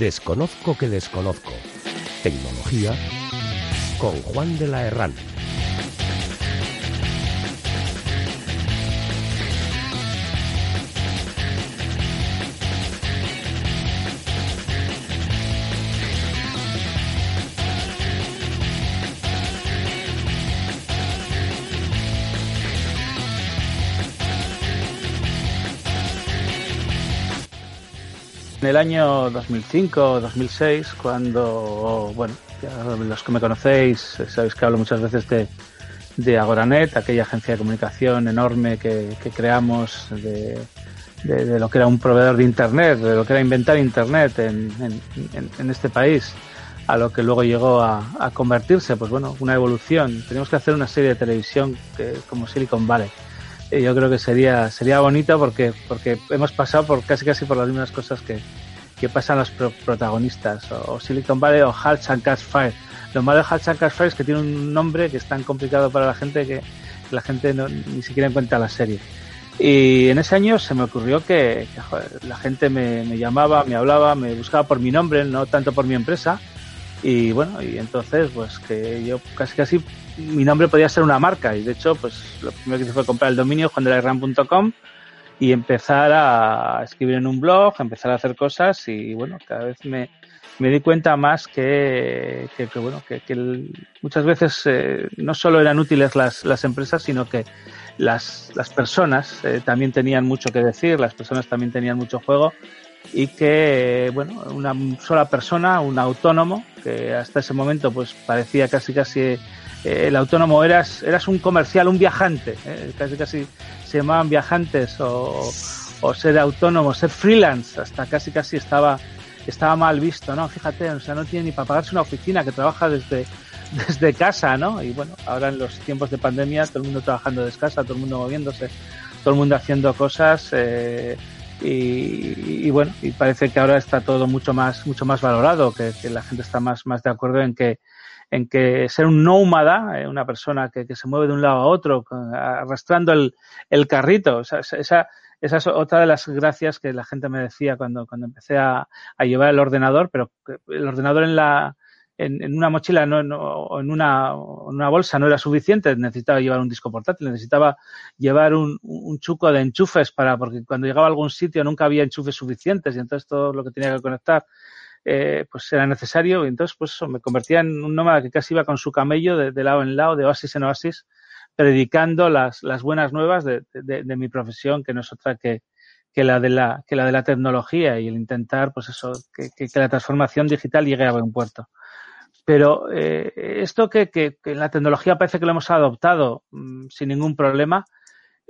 Desconozco que desconozco. Tecnología con Juan de la Herrán. En el año 2005 o 2006, cuando, bueno, los que me conocéis, sabéis que hablo muchas veces de, de Agoranet, aquella agencia de comunicación enorme que, creamos de, de, lo que era un proveedor de Internet, de lo que era inventar Internet en, en, este país, a lo que luego llegó a, a, convertirse, pues bueno, una evolución. Teníamos que hacer una serie de televisión que, como Silicon Valley yo creo que sería sería bonito porque porque hemos pasado por casi casi por las mismas cosas que, que pasan los protagonistas o, Silicon Valley o Halt and Catch Fire lo malo de Halt and Catch Fire es que tiene un nombre que es tan complicado para la gente que, la gente no, ni siquiera encuentra la serie y en ese año se me ocurrió que, la gente me, me, llamaba, me hablaba, me buscaba por mi nombre, no tanto por mi empresa. Y bueno, y entonces pues que yo casi casi mi nombre podía ser una marca y de hecho pues lo primero que hice fue comprar el dominio juandelarran.com y empezar a escribir en un blog, empezar a hacer cosas y bueno, cada vez me, me di cuenta más que, que, bueno, que, muchas veces eh, no solo eran útiles las, las empresas, sino que las, las personas eh, también tenían mucho que decir, las personas también tenían mucho juego y que, bueno, una sola persona, un autónomo, que hasta ese momento pues parecía casi casi eh, el autónomo eras, eras un comercial, un viajante, eh, casi casi se llamaban viajantes o, o, ser autónomo, ser freelance, hasta casi casi estaba, estaba mal visto, ¿no? Fíjate, o sea, no tiene ni para pagarse una oficina que trabaja desde, desde casa, ¿no? Y bueno, ahora en los tiempos de pandemia, todo el mundo trabajando desde casa, todo el mundo moviéndose, todo el mundo haciendo cosas, eh, y, y, bueno, y parece que ahora está todo mucho más, mucho más valorado, que, la gente está más, más de acuerdo en que, en que ser un nómada, eh, una persona que, que, se mueve de un lado a otro, arrastrando el, el carrito, o sea, esa, esa es otra de las gracias que la gente me decía cuando, cuando empecé a, a llevar el ordenador, pero el ordenador en la, en, una mochila no, no, en una, en una bolsa no era suficiente, necesitaba llevar un disco portátil, necesitaba llevar un, un, chuco de enchufes para, porque cuando llegaba a algún sitio nunca había enchufes suficientes y entonces todo lo que tenía que conectar eh, pues era necesario y entonces pues eso, me convertía en un nómada que casi iba con su camello de, lado en lado, de oasis en oasis, predicando las, las buenas nuevas de, de, de, mi profesión, que no es otra que, que la de la, que la de la tecnología y el intentar, pues eso, que, que, que la transformación digital llegue a buen puerto. Pero eh, esto que, que, que, la tecnología parece que lo hemos adoptado mmm, sin ningún problema,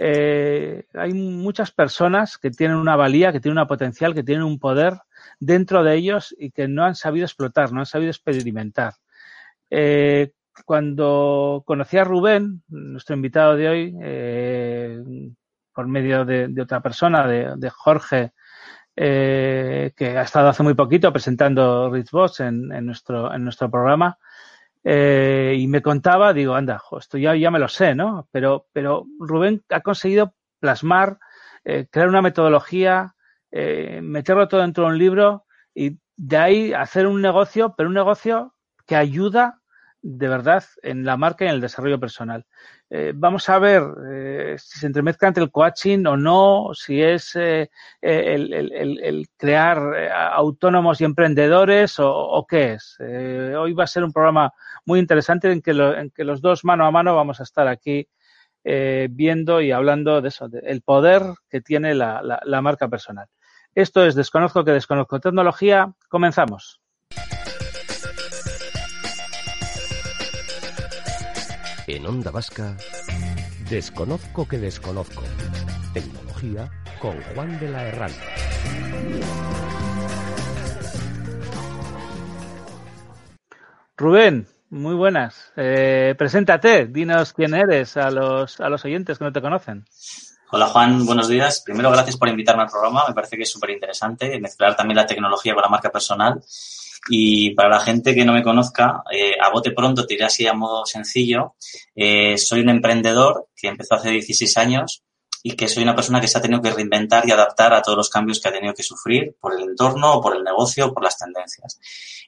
eh, hay muchas personas que tienen una valía, que tienen una potencial, que tienen un poder dentro de ellos y que no han sabido explotar, no han sabido experimentar. Eh, cuando conocí a Rubén, nuestro invitado de hoy, eh, por medio de, de, otra persona, de, de Jorge, eh, que ha estado hace muy poquito presentando Rich Boss en, en, nuestro, en nuestro programa, eh, y me contaba, digo, anda, jo, esto ya, ya me lo sé, ¿no? Pero, pero Rubén ha conseguido plasmar, eh, crear una metodología, eh, meterlo todo dentro de un libro y de ahí hacer un negocio, pero un negocio que ayuda de verdad en la marca y en el desarrollo personal. Eh, vamos a ver eh, si se entremezcla entre el coaching o no, si es eh, el, el, el, crear autónomos y emprendedores o, qué es. Hoy va a ser un programa muy interesante en que, que los dos mano a mano vamos a estar aquí viendo y hablando de eso, de poder que tiene la marca personal. Esto es Desconozco que Desconozco Tecnología. Comenzamos. En Onda Vasca, Desconozco que Desconozco. Tecnología con Juan de la Herrán. Rubén, muy buenas. Eh, preséntate, dinos quién eres a los, a los oyentes que no te conocen. Hola Juan, buenos días. Primero, gracias por invitarme al programa. Me parece que es súper interesante mezclar también la tecnología con la marca personal. Y para la gente que no me conozca, eh, a bote pronto, te diré así a modo sencillo, eh, soy un emprendedor que empezó hace 16 años y que soy una persona que se ha tenido que reinventar y adaptar a todos los cambios que ha tenido que sufrir por el entorno, por el negocio, por las tendencias.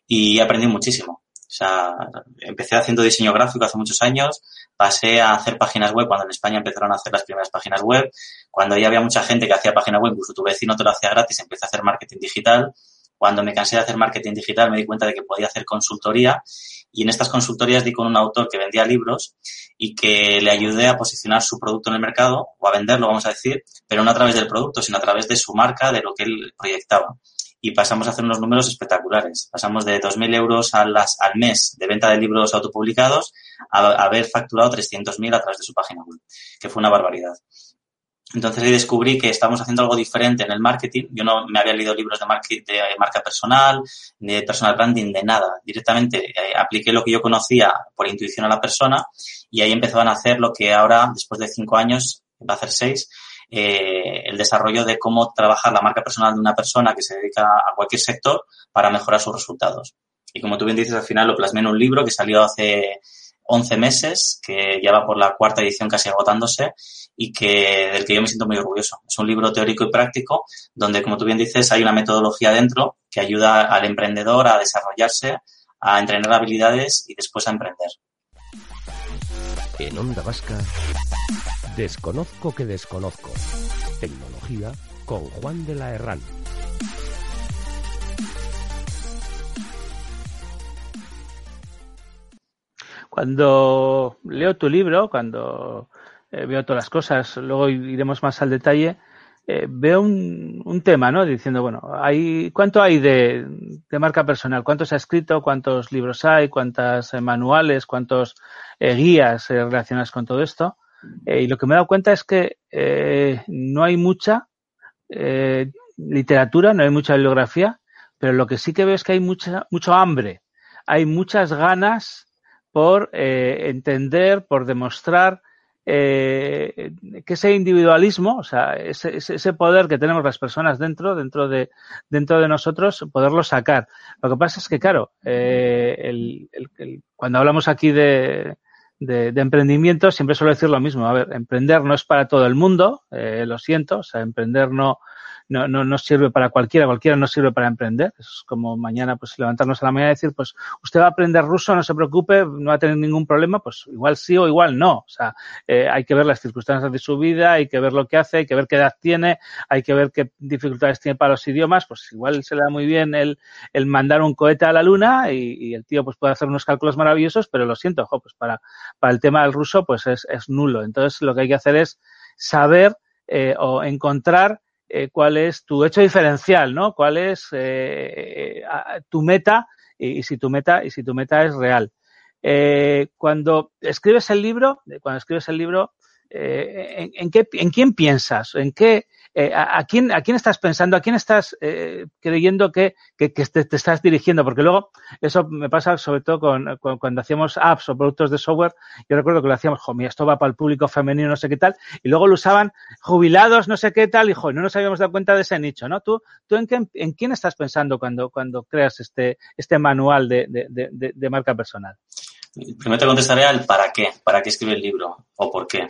Y he aprendido muchísimo. O sea, empecé haciendo diseño gráfico hace muchos años, pasé a hacer páginas web cuando en España empezaron a hacer las primeras páginas web, cuando ya había mucha gente que hacía páginas web, incluso tu vecino te lo hacía gratis, empecé a hacer marketing digital. Cuando me cansé de hacer marketing digital me di cuenta de que podía hacer consultoría y en estas consultorías di con un autor que vendía libros y que le ayudé a posicionar su producto en el mercado o a venderlo, vamos a decir, pero no a través del producto, sino a través de su marca, de lo que él proyectaba y pasamos a hacer unos números espectaculares. Pasamos de 2.000 euros al, mes de venta de libros autopublicados a, haber facturado 300.000 a través de su página web, que fue una barbaridad. Entonces ahí descubrí que estábamos haciendo algo diferente en el marketing. Yo no me había leído libros de, de marca personal, ni de personal branding, de nada. Directamente eh, apliqué lo que yo conocía por intuición a la persona y ahí empezaban a hacer lo que ahora, después de cinco años, va a hacer seis, eh, el desarrollo de cómo trabajar la marca personal de una persona que se dedica a cualquier sector para mejorar sus resultados. Y como tú bien dices, al final lo plasmé en un libro que salió hace 11 meses, que ya va por la cuarta edición casi agotándose y que del que yo me siento muy orgulloso. Es un libro teórico y práctico donde, como tú bien dices, hay una metodología dentro que ayuda al emprendedor a desarrollarse, a entrenar habilidades y después a emprender. En Onda Vasca Desconozco que desconozco. Tecnología con Juan de la Herrán. Cuando leo tu libro, cuando eh, veo todas las cosas, luego iremos más al detalle, eh, veo un, tema, ¿no? Diciendo, bueno, hay, ¿cuánto hay de, marca personal? ¿Cuánto se ha escrito? ¿Cuántos libros hay? ¿Cuántas eh, manuales? ¿Cuántos guías relacionadas con todo esto? Eh, y lo que me he dado cuenta es que eh, no hay mucha eh, literatura, no hay mucha bibliografía, pero lo que sí que veo es que hay mucha, mucho hambre, hay muchas ganas por entender, por demostrar que ese individualismo, o sea, ese, ese, poder que tenemos las personas dentro, dentro de, nosotros, poderlo sacar. Lo que pasa es que, claro, el, cuando hablamos aquí de, de, emprendimiento siempre suelo decir lo mismo. A ver, emprender no es para todo el mundo, eh, lo siento, o sea, emprender no, no, no, no sirve para cualquiera, cualquiera no sirve para emprender. Es como mañana, pues levantarnos a la mañana y decir, pues usted va a aprender ruso, no se preocupe, no va a tener ningún problema, pues igual sí o igual no. O sea, eh, hay que ver las circunstancias de su vida, hay que ver lo que hace, hay que ver qué edad tiene, hay que ver qué dificultades tiene para los idiomas, pues igual se le da muy bien el, el mandar un cohete a la luna y, el tío pues puede hacer unos cálculos maravillosos, pero lo siento, ojo, pues para, para el tema del ruso pues es, es nulo. Entonces lo que hay que hacer es saber eh, o encontrar eh, cuál es tu hecho diferencial, ¿no? Cuál es eh, tu meta y, si tu meta y si tu meta es real. Eh, cuando escribes el libro, cuando escribes el libro, en, en, qué, ¿en quién piensas? ¿En qué, eh, a, quién, ¿a quién estás pensando? ¿A quién estás eh, creyendo que, te, estás dirigiendo? Porque luego eso me pasa sobre todo con, cuando hacíamos apps o productos de software. Yo recuerdo que lo hacíamos, jo, mira, esto va para el público femenino, no sé qué tal, y luego lo usaban jubilados, no sé qué tal, y no nos habíamos dado cuenta de ese nicho, ¿no? ¿Tú, tú en, qué, quién estás pensando cuando, cuando creas este, este manual de marca personal? Primero te contestaré al para qué, para qué escribe el libro o por qué.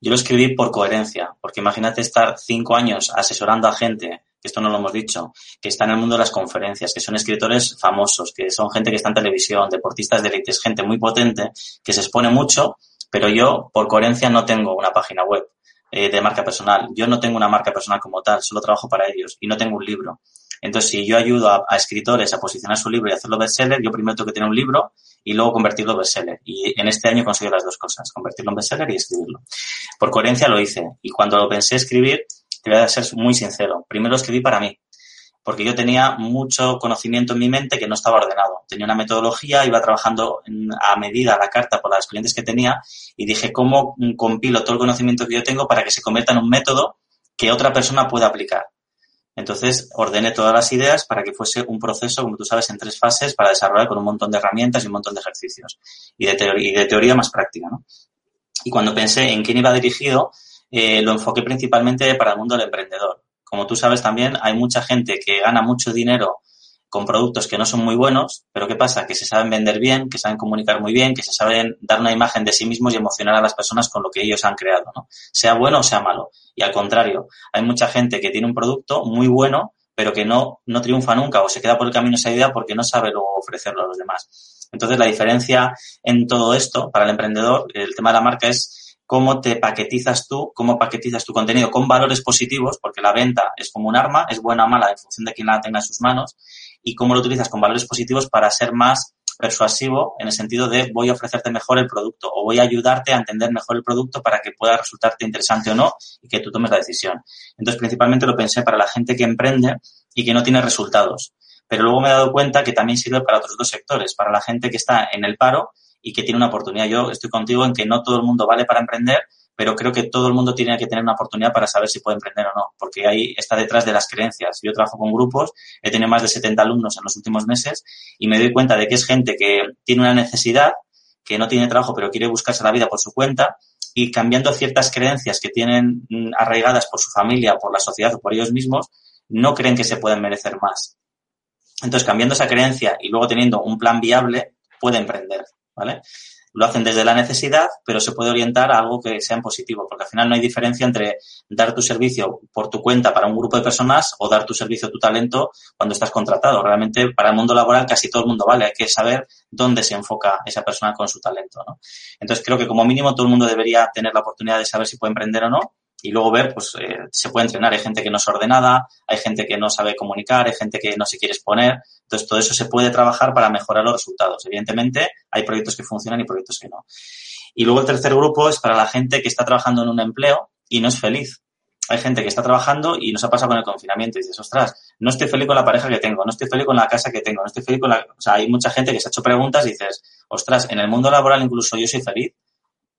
Yo lo escribí por coherencia, porque imagínate estar cinco años asesorando a gente, que esto no lo hemos dicho, que está en el mundo de las conferencias, que son escritores famosos, que son gente que está en televisión, deportistas de élite, gente muy potente, que se expone mucho, pero yo, por coherencia, no tengo una página web eh, de marca personal. Yo no tengo una marca personal como tal, solo trabajo para ellos y no tengo un libro. Entonces, si yo ayudo a, escritores a posicionar su libro y hacerlo bestseller, yo primero tengo que tener un libro y luego convertirlo en bestseller. Y en este año he conseguido las dos cosas, convertirlo en bestseller y escribirlo. Por coherencia lo hice. Y cuando lo pensé escribir, te voy a ser muy sincero. Primero escribí para mí, porque yo tenía mucho conocimiento en mi mente que no estaba ordenado. Tenía una metodología, iba trabajando a medida, la carta, por las clientes que tenía y dije, ¿cómo compilo todo el conocimiento que yo tengo para que se convierta en un método que otra persona pueda aplicar? Entonces, ordené todas las ideas para que fuese un proceso, como tú sabes, en tres fases para desarrollar con un montón de herramientas y un montón de ejercicios y de, teoría, y de teoría más práctica. ¿no? Y cuando pensé en quién iba dirigido, eh, lo enfoqué principalmente para el mundo del emprendedor. Como tú sabes también, hay mucha gente que gana mucho dinero con productos que no son muy buenos, pero ¿qué pasa? Que se saben vender bien, que saben comunicar muy bien, que se saben dar una imagen de sí mismos y emocionar a las personas con lo que ellos han creado, ¿no? Sea bueno o sea malo. Y al contrario, hay mucha gente que tiene un producto muy bueno, pero que no, no triunfa nunca o se queda por el camino esa idea porque no sabe luego ofrecerlo a los demás. Entonces, la diferencia en todo esto para el emprendedor, el tema de la marca es cómo te paquetizas tú, cómo paquetizas tu contenido con valores positivos, porque la venta es como un arma, es buena o mala en función de quién la tenga en sus manos, y cómo lo utilizas con valores positivos para ser más persuasivo en el sentido de voy a ofrecerte mejor el producto o voy a ayudarte a entender mejor el producto para que pueda resultarte interesante o no y que tú tomes la decisión. Entonces, principalmente lo pensé para la gente que emprende y que no tiene resultados. Pero luego me he dado cuenta que también sirve para otros dos sectores, para la gente que está en el paro y que tiene una oportunidad. Yo estoy contigo en que no todo el mundo vale para emprender, pero creo que todo el mundo tiene que tener una oportunidad para saber si puede emprender o no, porque ahí está detrás de las creencias. Yo trabajo con grupos, he tenido más de 70 alumnos en los últimos meses y me doy cuenta de que es gente que tiene una necesidad, que no tiene trabajo, pero quiere buscarse la vida por su cuenta y cambiando ciertas creencias que tienen mm, arraigadas por su familia, por la sociedad o por ellos mismos, no creen que se pueden merecer más. Entonces, cambiando esa creencia y luego teniendo un plan viable, puede emprender. ¿vale? Lo hacen desde la necesidad, pero se puede orientar a algo que sea en positivo, porque al final no hay diferencia entre dar tu servicio por tu cuenta para un grupo de personas o dar tu servicio, tu talento cuando estás contratado. Realmente para el mundo laboral casi todo el mundo vale, hay que saber dónde se enfoca esa persona con su talento, ¿no? Entonces creo que como mínimo todo el mundo debería tener la oportunidad de saber si puede emprender o no y luego ver, pues eh, se puede entrenar. Hay gente que no es ordenada, hay gente que no sabe comunicar, hay gente que no se quiere exponer. Entonces, todo eso se puede trabajar para mejorar los resultados. Evidentemente, hay proyectos que funcionan y proyectos que no. Y luego el tercer grupo es para la gente que está trabajando en un empleo y no es feliz. Hay gente que está trabajando y nos ha pasado con el confinamiento y dices, ostras, no estoy feliz con la pareja que tengo, no estoy feliz con la casa que tengo, no estoy feliz con la... O sea, hay mucha gente que se ha hecho preguntas y dices, ostras, en el mundo laboral incluso yo soy feliz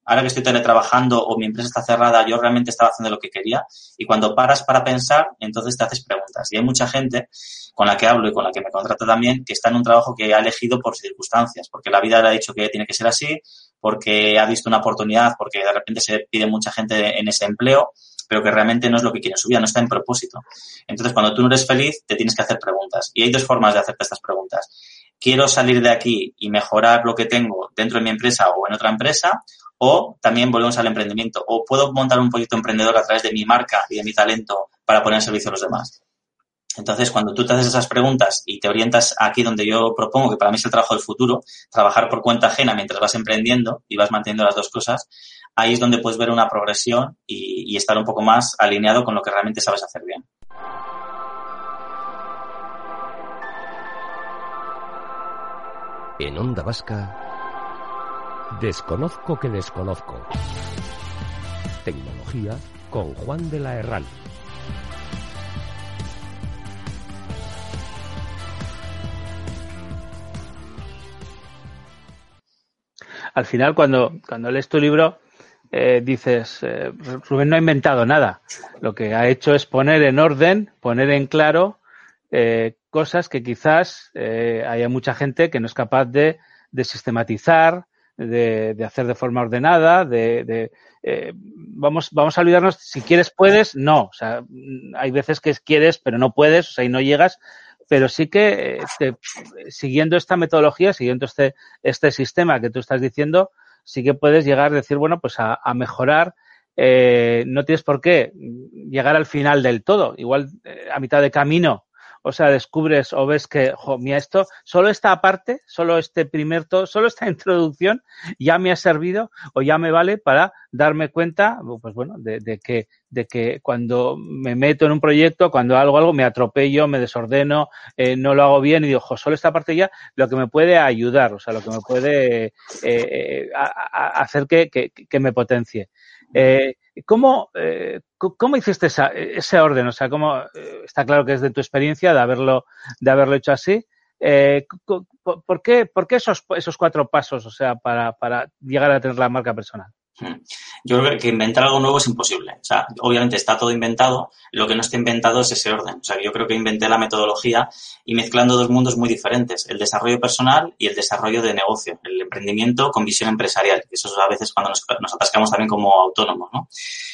ahora que estoy teletrabajando o mi empresa está cerrada, yo realmente estaba haciendo lo que quería. Y cuando paras para pensar, entonces te haces preguntas. Y hay mucha gente con la que hablo y con la que me contrata también que está en un trabajo que ha elegido por circunstancias, porque la vida le ha dicho que tiene que ser así, porque ha visto una oportunidad, porque de repente se pide mucha gente en ese empleo, pero que realmente no es lo que quiere en su vida, no está en propósito. Entonces, cuando tú no eres feliz, te tienes que hacer preguntas. Y hay dos formas de hacerte estas preguntas. ¿Quiero salir de aquí y mejorar lo que tengo dentro de mi empresa o en otra empresa? O también volvemos al emprendimiento. O puedo montar un proyecto emprendedor a través de mi marca y de mi talento para poner en servicio a los demás. Entonces, cuando tú te haces esas preguntas y te orientas aquí donde yo propongo, que para mí es el trabajo del futuro, trabajar por cuenta ajena mientras vas emprendiendo y vas manteniendo las dos cosas, ahí es donde puedes ver una progresión y, estar un poco más alineado con lo que realmente sabes hacer bien. En Onda Vasca Desconozco que desconozco. Tecnología con Juan de la Herral. Al final, cuando, cuando lees tu libro, eh, dices, eh, Rubén no ha inventado nada. Lo que ha hecho es poner en orden, poner en claro eh, cosas que quizás haya mucha gente que no es capaz de, de sistematizar, de, hacer de forma ordenada, de, eh, vamos, vamos a olvidarnos, si quieres puedes, no, o sea, hay veces que quieres pero no puedes, o sea, y no llegas, pero sí que eh, siguiendo esta metodología, siguiendo este, este sistema que tú estás diciendo, sí que puedes llegar a decir, bueno, pues a, mejorar, eh, no tienes por qué llegar al final del todo, igual a mitad de camino o sea, descubres o ves que, jo, mira, esto, solo esta parte, solo este primer, todo, solo esta introducción ya me ha servido o ya me vale para darme cuenta, pues bueno, de, que, de que cuando me meto en un proyecto, cuando hago algo, me atropello, me desordeno, eh, no lo hago bien y digo, jo, solo esta parte ya, lo que me puede ayudar, o sea, lo que me puede eh, eh hacer que, que, que, me potencie. Eh, ¿cómo, eh, ¿Cómo hiciste esa, ese orden? O sea, ¿cómo, eh, está claro que es de tu experiencia de haberlo, de haberlo hecho así. Eh, ¿por, qué, ¿Por qué esos, esos cuatro pasos, o sea, para, para llegar a tener la marca personal? Hmm. Yo creo que inventar algo nuevo es imposible. O sea, obviamente está todo inventado, lo que no está inventado es ese orden. O sea, yo creo que inventé la metodología y mezclando dos mundos muy diferentes, el desarrollo personal y el desarrollo de negocio, el emprendimiento con visión empresarial. Eso es a veces cuando nos, nos atascamos también como autónomos, ¿no?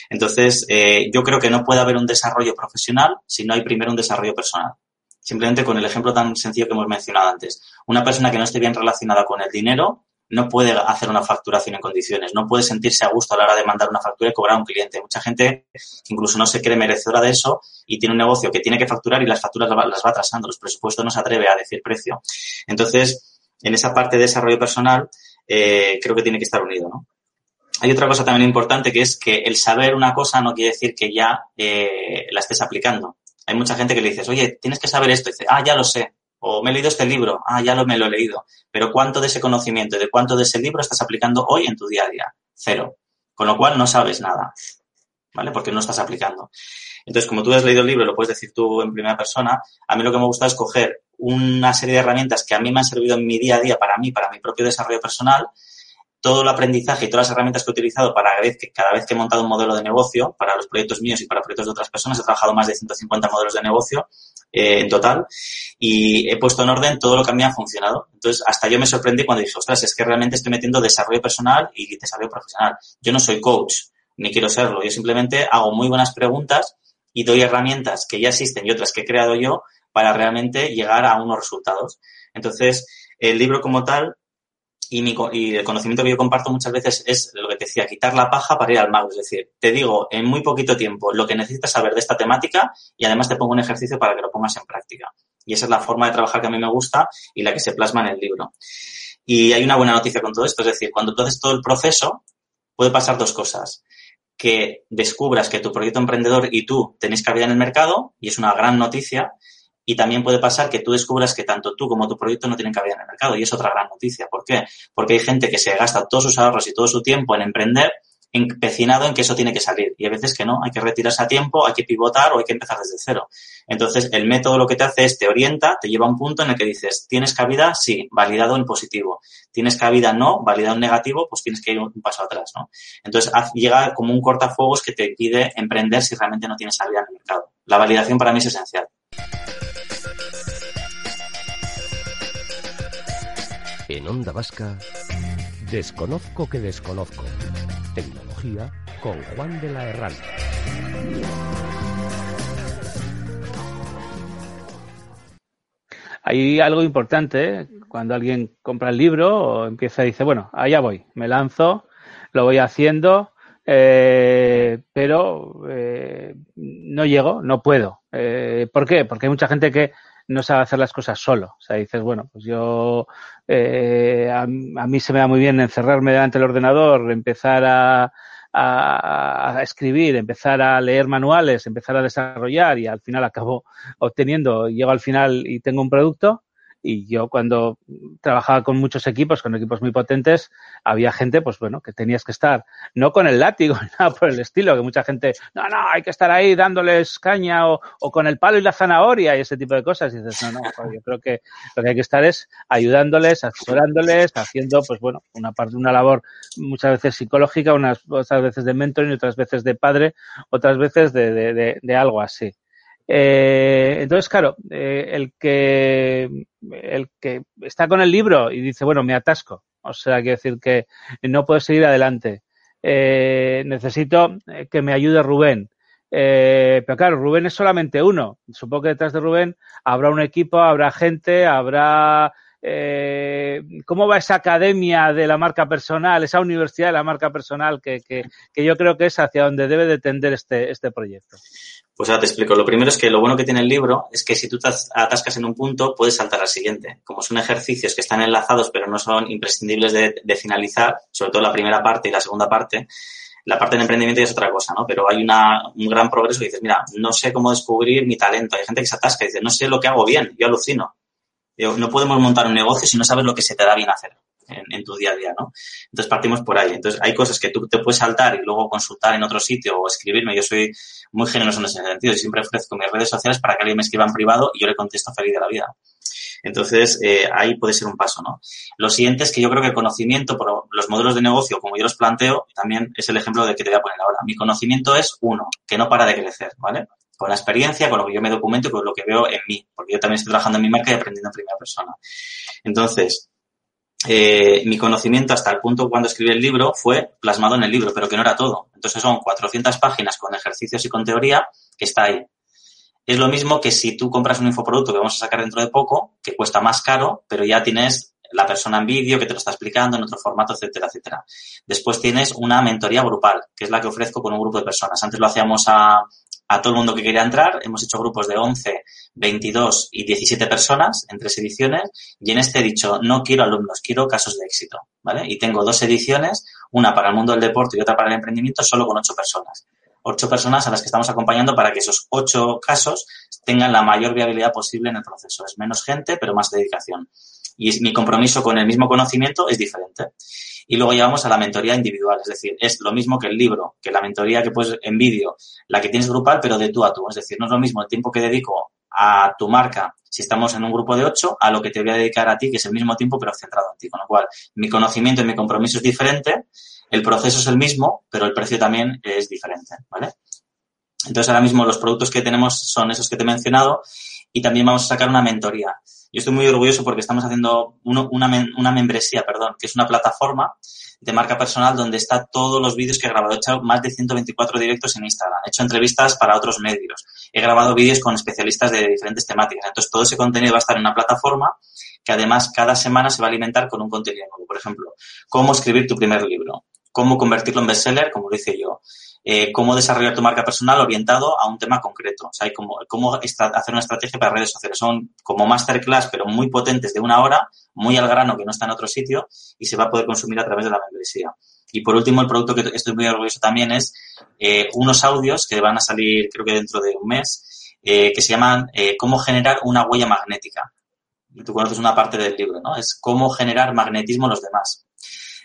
Entonces, eh, yo creo que no puede haber un desarrollo profesional si no hay primero un desarrollo personal. Simplemente con el ejemplo tan sencillo que hemos mencionado antes. Una persona que no esté bien relacionada con el dinero no puede hacer una facturación en condiciones, no puede sentirse a gusto a la hora de mandar una factura y cobrar a un cliente. Mucha gente incluso no se cree merecedora de eso y tiene un negocio que tiene que facturar y las facturas las va, atrasando, los presupuestos no se atreve a decir precio. Entonces, en esa parte de desarrollo personal, eh, creo que tiene que estar unido, ¿no? Hay otra cosa también importante que es que el saber una cosa no quiere decir que ya eh, la estés aplicando. Hay mucha gente que le dices, oye, tienes que saber esto. Y dice, ah, ya lo sé. O me he leído este libro. Ah, ya lo me lo he leído. Pero ¿cuánto de ese conocimiento y de cuánto de ese libro estás aplicando hoy en tu día a día? Cero. Con lo cual no sabes nada. ¿Vale? Porque no estás aplicando. Entonces, como tú has leído el libro, lo puedes decir tú en primera persona, a mí lo que me gusta es coger una serie de herramientas que a mí me han servido en mi día a día para mí, para mi propio desarrollo personal, todo el aprendizaje y todas las herramientas que he utilizado para cada vez que he montado un modelo de negocio, para los proyectos míos y para proyectos de otras personas, he trabajado más de 150 modelos de negocio eh, en total y he puesto en orden todo lo que a mí ha funcionado. Entonces, hasta yo me sorprendí cuando dije, ostras, es que realmente estoy metiendo desarrollo personal y desarrollo profesional. Yo no soy coach, ni quiero serlo. Yo simplemente hago muy buenas preguntas y doy herramientas que ya existen y otras que he creado yo para realmente llegar a unos resultados. Entonces, el libro como tal y, mi, y el conocimiento que yo comparto muchas veces es lo que te decía, quitar la paja para ir al mago. Es decir, te digo en muy poquito tiempo lo que necesitas saber de esta temática y además te pongo un ejercicio para que lo pongas en práctica. Y esa es la forma de trabajar que a mí me gusta y la que se plasma en el libro. Y hay una buena noticia con todo esto, es decir, cuando tú haces todo el proceso, puede pasar dos cosas. Que descubras que tu proyecto emprendedor y tú tenéis cabida en el mercado, y es una gran noticia, y también puede pasar que tú descubras que tanto tú como tu proyecto no tienen cabida en el mercado. Y es otra gran noticia. ¿Por qué? Porque hay gente que se gasta todos sus ahorros y todo su tiempo en emprender empecinado en que eso tiene que salir. Y hay veces que no, hay que retirarse a tiempo, hay que pivotar o hay que empezar desde cero. Entonces, el método lo que te hace es te orienta, te lleva a un punto en el que dices, ¿tienes cabida? Sí, validado en positivo. ¿Tienes cabida? No, validado en negativo, pues tienes que ir un paso atrás, ¿no? Entonces, llega como un cortafuegos que te pide emprender si realmente no tienes salida en el mercado. La validación para mí es esencial. En Onda Vasca, Desconozco que desconozco. Tecnología con Juan de la Herrera. Hay algo importante ¿eh? cuando alguien compra el libro o empieza y dice, bueno, allá voy, me lanzo, lo voy haciendo, eh, pero eh, no llego, no puedo. ¿Por qué? Porque hay mucha gente que no sabe hacer las cosas solo. O sea, dices, bueno, pues yo, eh, a, mí se me da muy bien encerrarme delante del ordenador, empezar a, a, escribir, empezar a leer manuales, empezar a desarrollar y al final acabo obteniendo, llego al final y tengo un producto y yo cuando trabajaba con muchos equipos, con equipos muy potentes, había gente, pues bueno, que tenías que estar, no con el látigo, nada por el estilo, que mucha gente, no, no, hay que estar ahí dándoles caña o, o con el palo y la zanahoria y ese tipo de cosas. Y dices, no, no, yo creo que lo que hay que estar es ayudándoles, asesorándoles, haciendo, pues bueno, una parte, una labor muchas veces psicológica, unas otras veces de mentoring, otras veces de padre, otras veces de, de, de, de algo así. Eh, entonces, claro, eh, el, que, el que está con el libro y dice, bueno, me atasco, o sea, quiere decir que no puedo seguir adelante, eh, necesito que me ayude Rubén. pero claro, Rubén es solamente uno. Supongo que detrás de Rubén habrá un equipo, habrá gente, habrá eh, ¿cómo va esa academia de la marca personal, esa universidad de la marca personal que, que, yo creo que es hacia donde debe de tender este, este proyecto? Pues ahora te explico. Lo primero es que lo bueno que tiene el libro es que si tú te atascas en un punto, puedes saltar al siguiente. Como son ejercicios que están enlazados, pero no son imprescindibles de, finalizar, sobre todo la primera parte y la segunda parte, la parte del emprendimiento es otra cosa, ¿no? Pero hay una, un gran progreso y dices, mira, no sé cómo descubrir mi talento. Hay gente que se atasca y dice, no sé lo que hago bien, yo alucino. No podemos montar un negocio si no sabes lo que se te da bien hacer en, tu día a día, ¿no? Entonces partimos por ahí. Entonces hay cosas que tú te puedes saltar y luego consultar en otro sitio o escribirme. Yo soy muy generoso en ese sentido y siempre ofrezco mis redes sociales para que alguien me escriba en privado y yo le contesto feliz de la vida. Entonces, eh, ahí puede ser un paso, ¿no? Lo siguiente es que yo creo que el conocimiento por los modelos de negocio, como yo los planteo, también es el ejemplo de que te voy a poner ahora. Mi conocimiento es uno, que no para de crecer, ¿vale? Con la experiencia, con lo que yo me documento y con lo que veo en mí, porque yo también estoy trabajando en mi marca y aprendiendo en primera persona. Entonces, eh, mi conocimiento hasta el punto cuando escribí el libro fue plasmado en el libro, pero que no era todo. Entonces son 400 páginas con ejercicios y con teoría que está ahí. es lo mismo que si tú compras un infoproducto que vamos a sacar dentro de poco, que cuesta más caro, pero ya tienes la persona en vídeo que te lo está explicando en otro formato, etcétera, etcétera. Después tienes una mentoría grupal, que es la que ofrezco con un grupo de personas. Antes lo hacíamos a, a todo el mundo que quería entrar. Hemos hecho grupos de 11, 22 y 17 personas en tres ediciones y en este he dicho, no quiero alumnos, quiero casos de éxito, ¿vale? Y tengo dos ediciones, una para el mundo del deporte y otra para el emprendimiento, solo con ocho personas. Ocho personas a las que estamos acompañando para que esos ocho casos tengan la mayor viabilidad posible en el proceso. Es menos gente, pero más dedicación. Y mi compromiso con el mismo conocimiento es diferente. Y luego llevamos a la mentoría individual, es decir, es lo mismo que el libro, que la mentoría que puedes en vídeo, la que tienes grupal, pero de tú a tú. Es decir, no es lo mismo el tiempo que dedico a tu marca si estamos en un grupo de ocho a lo que te voy a dedicar a ti, que es el mismo tiempo, pero centrado en ti. Con lo cual, mi conocimiento y mi compromiso es diferente, el proceso es el mismo, pero el precio también es diferente, ¿vale? Entonces, ahora mismo los productos que tenemos son esos que te he mencionado y también vamos a sacar una mentoría. Yo estoy muy orgulloso porque estamos haciendo una, una membresía, perdón, que es una plataforma de marca personal donde está todos los vídeos que he grabado. He hecho más de 124 directos en Instagram. He hecho entrevistas para otros medios. He grabado vídeos con especialistas de diferentes temáticas. Entonces, todo ese contenido va a estar en una plataforma que además cada semana se va a alimentar con un contenido nuevo. Por ejemplo, cómo escribir tu primer libro, cómo convertirlo en bestseller, como lo hice yo, eh, cómo desarrollar tu marca personal orientado a un tema concreto. O sea, cómo, cómo hacer una estrategia para redes sociales. Son como masterclass, pero muy potentes de una hora, muy al grano, que no está en otro sitio y se va a poder consumir a través de la membresía. Y por último, el producto que estoy muy orgulloso también es eh, unos audios que van a salir, creo que dentro de un mes, eh, que se llaman eh, Cómo generar una huella magnética. Tú conoces una parte del libro, ¿no? Es cómo generar magnetismo en los demás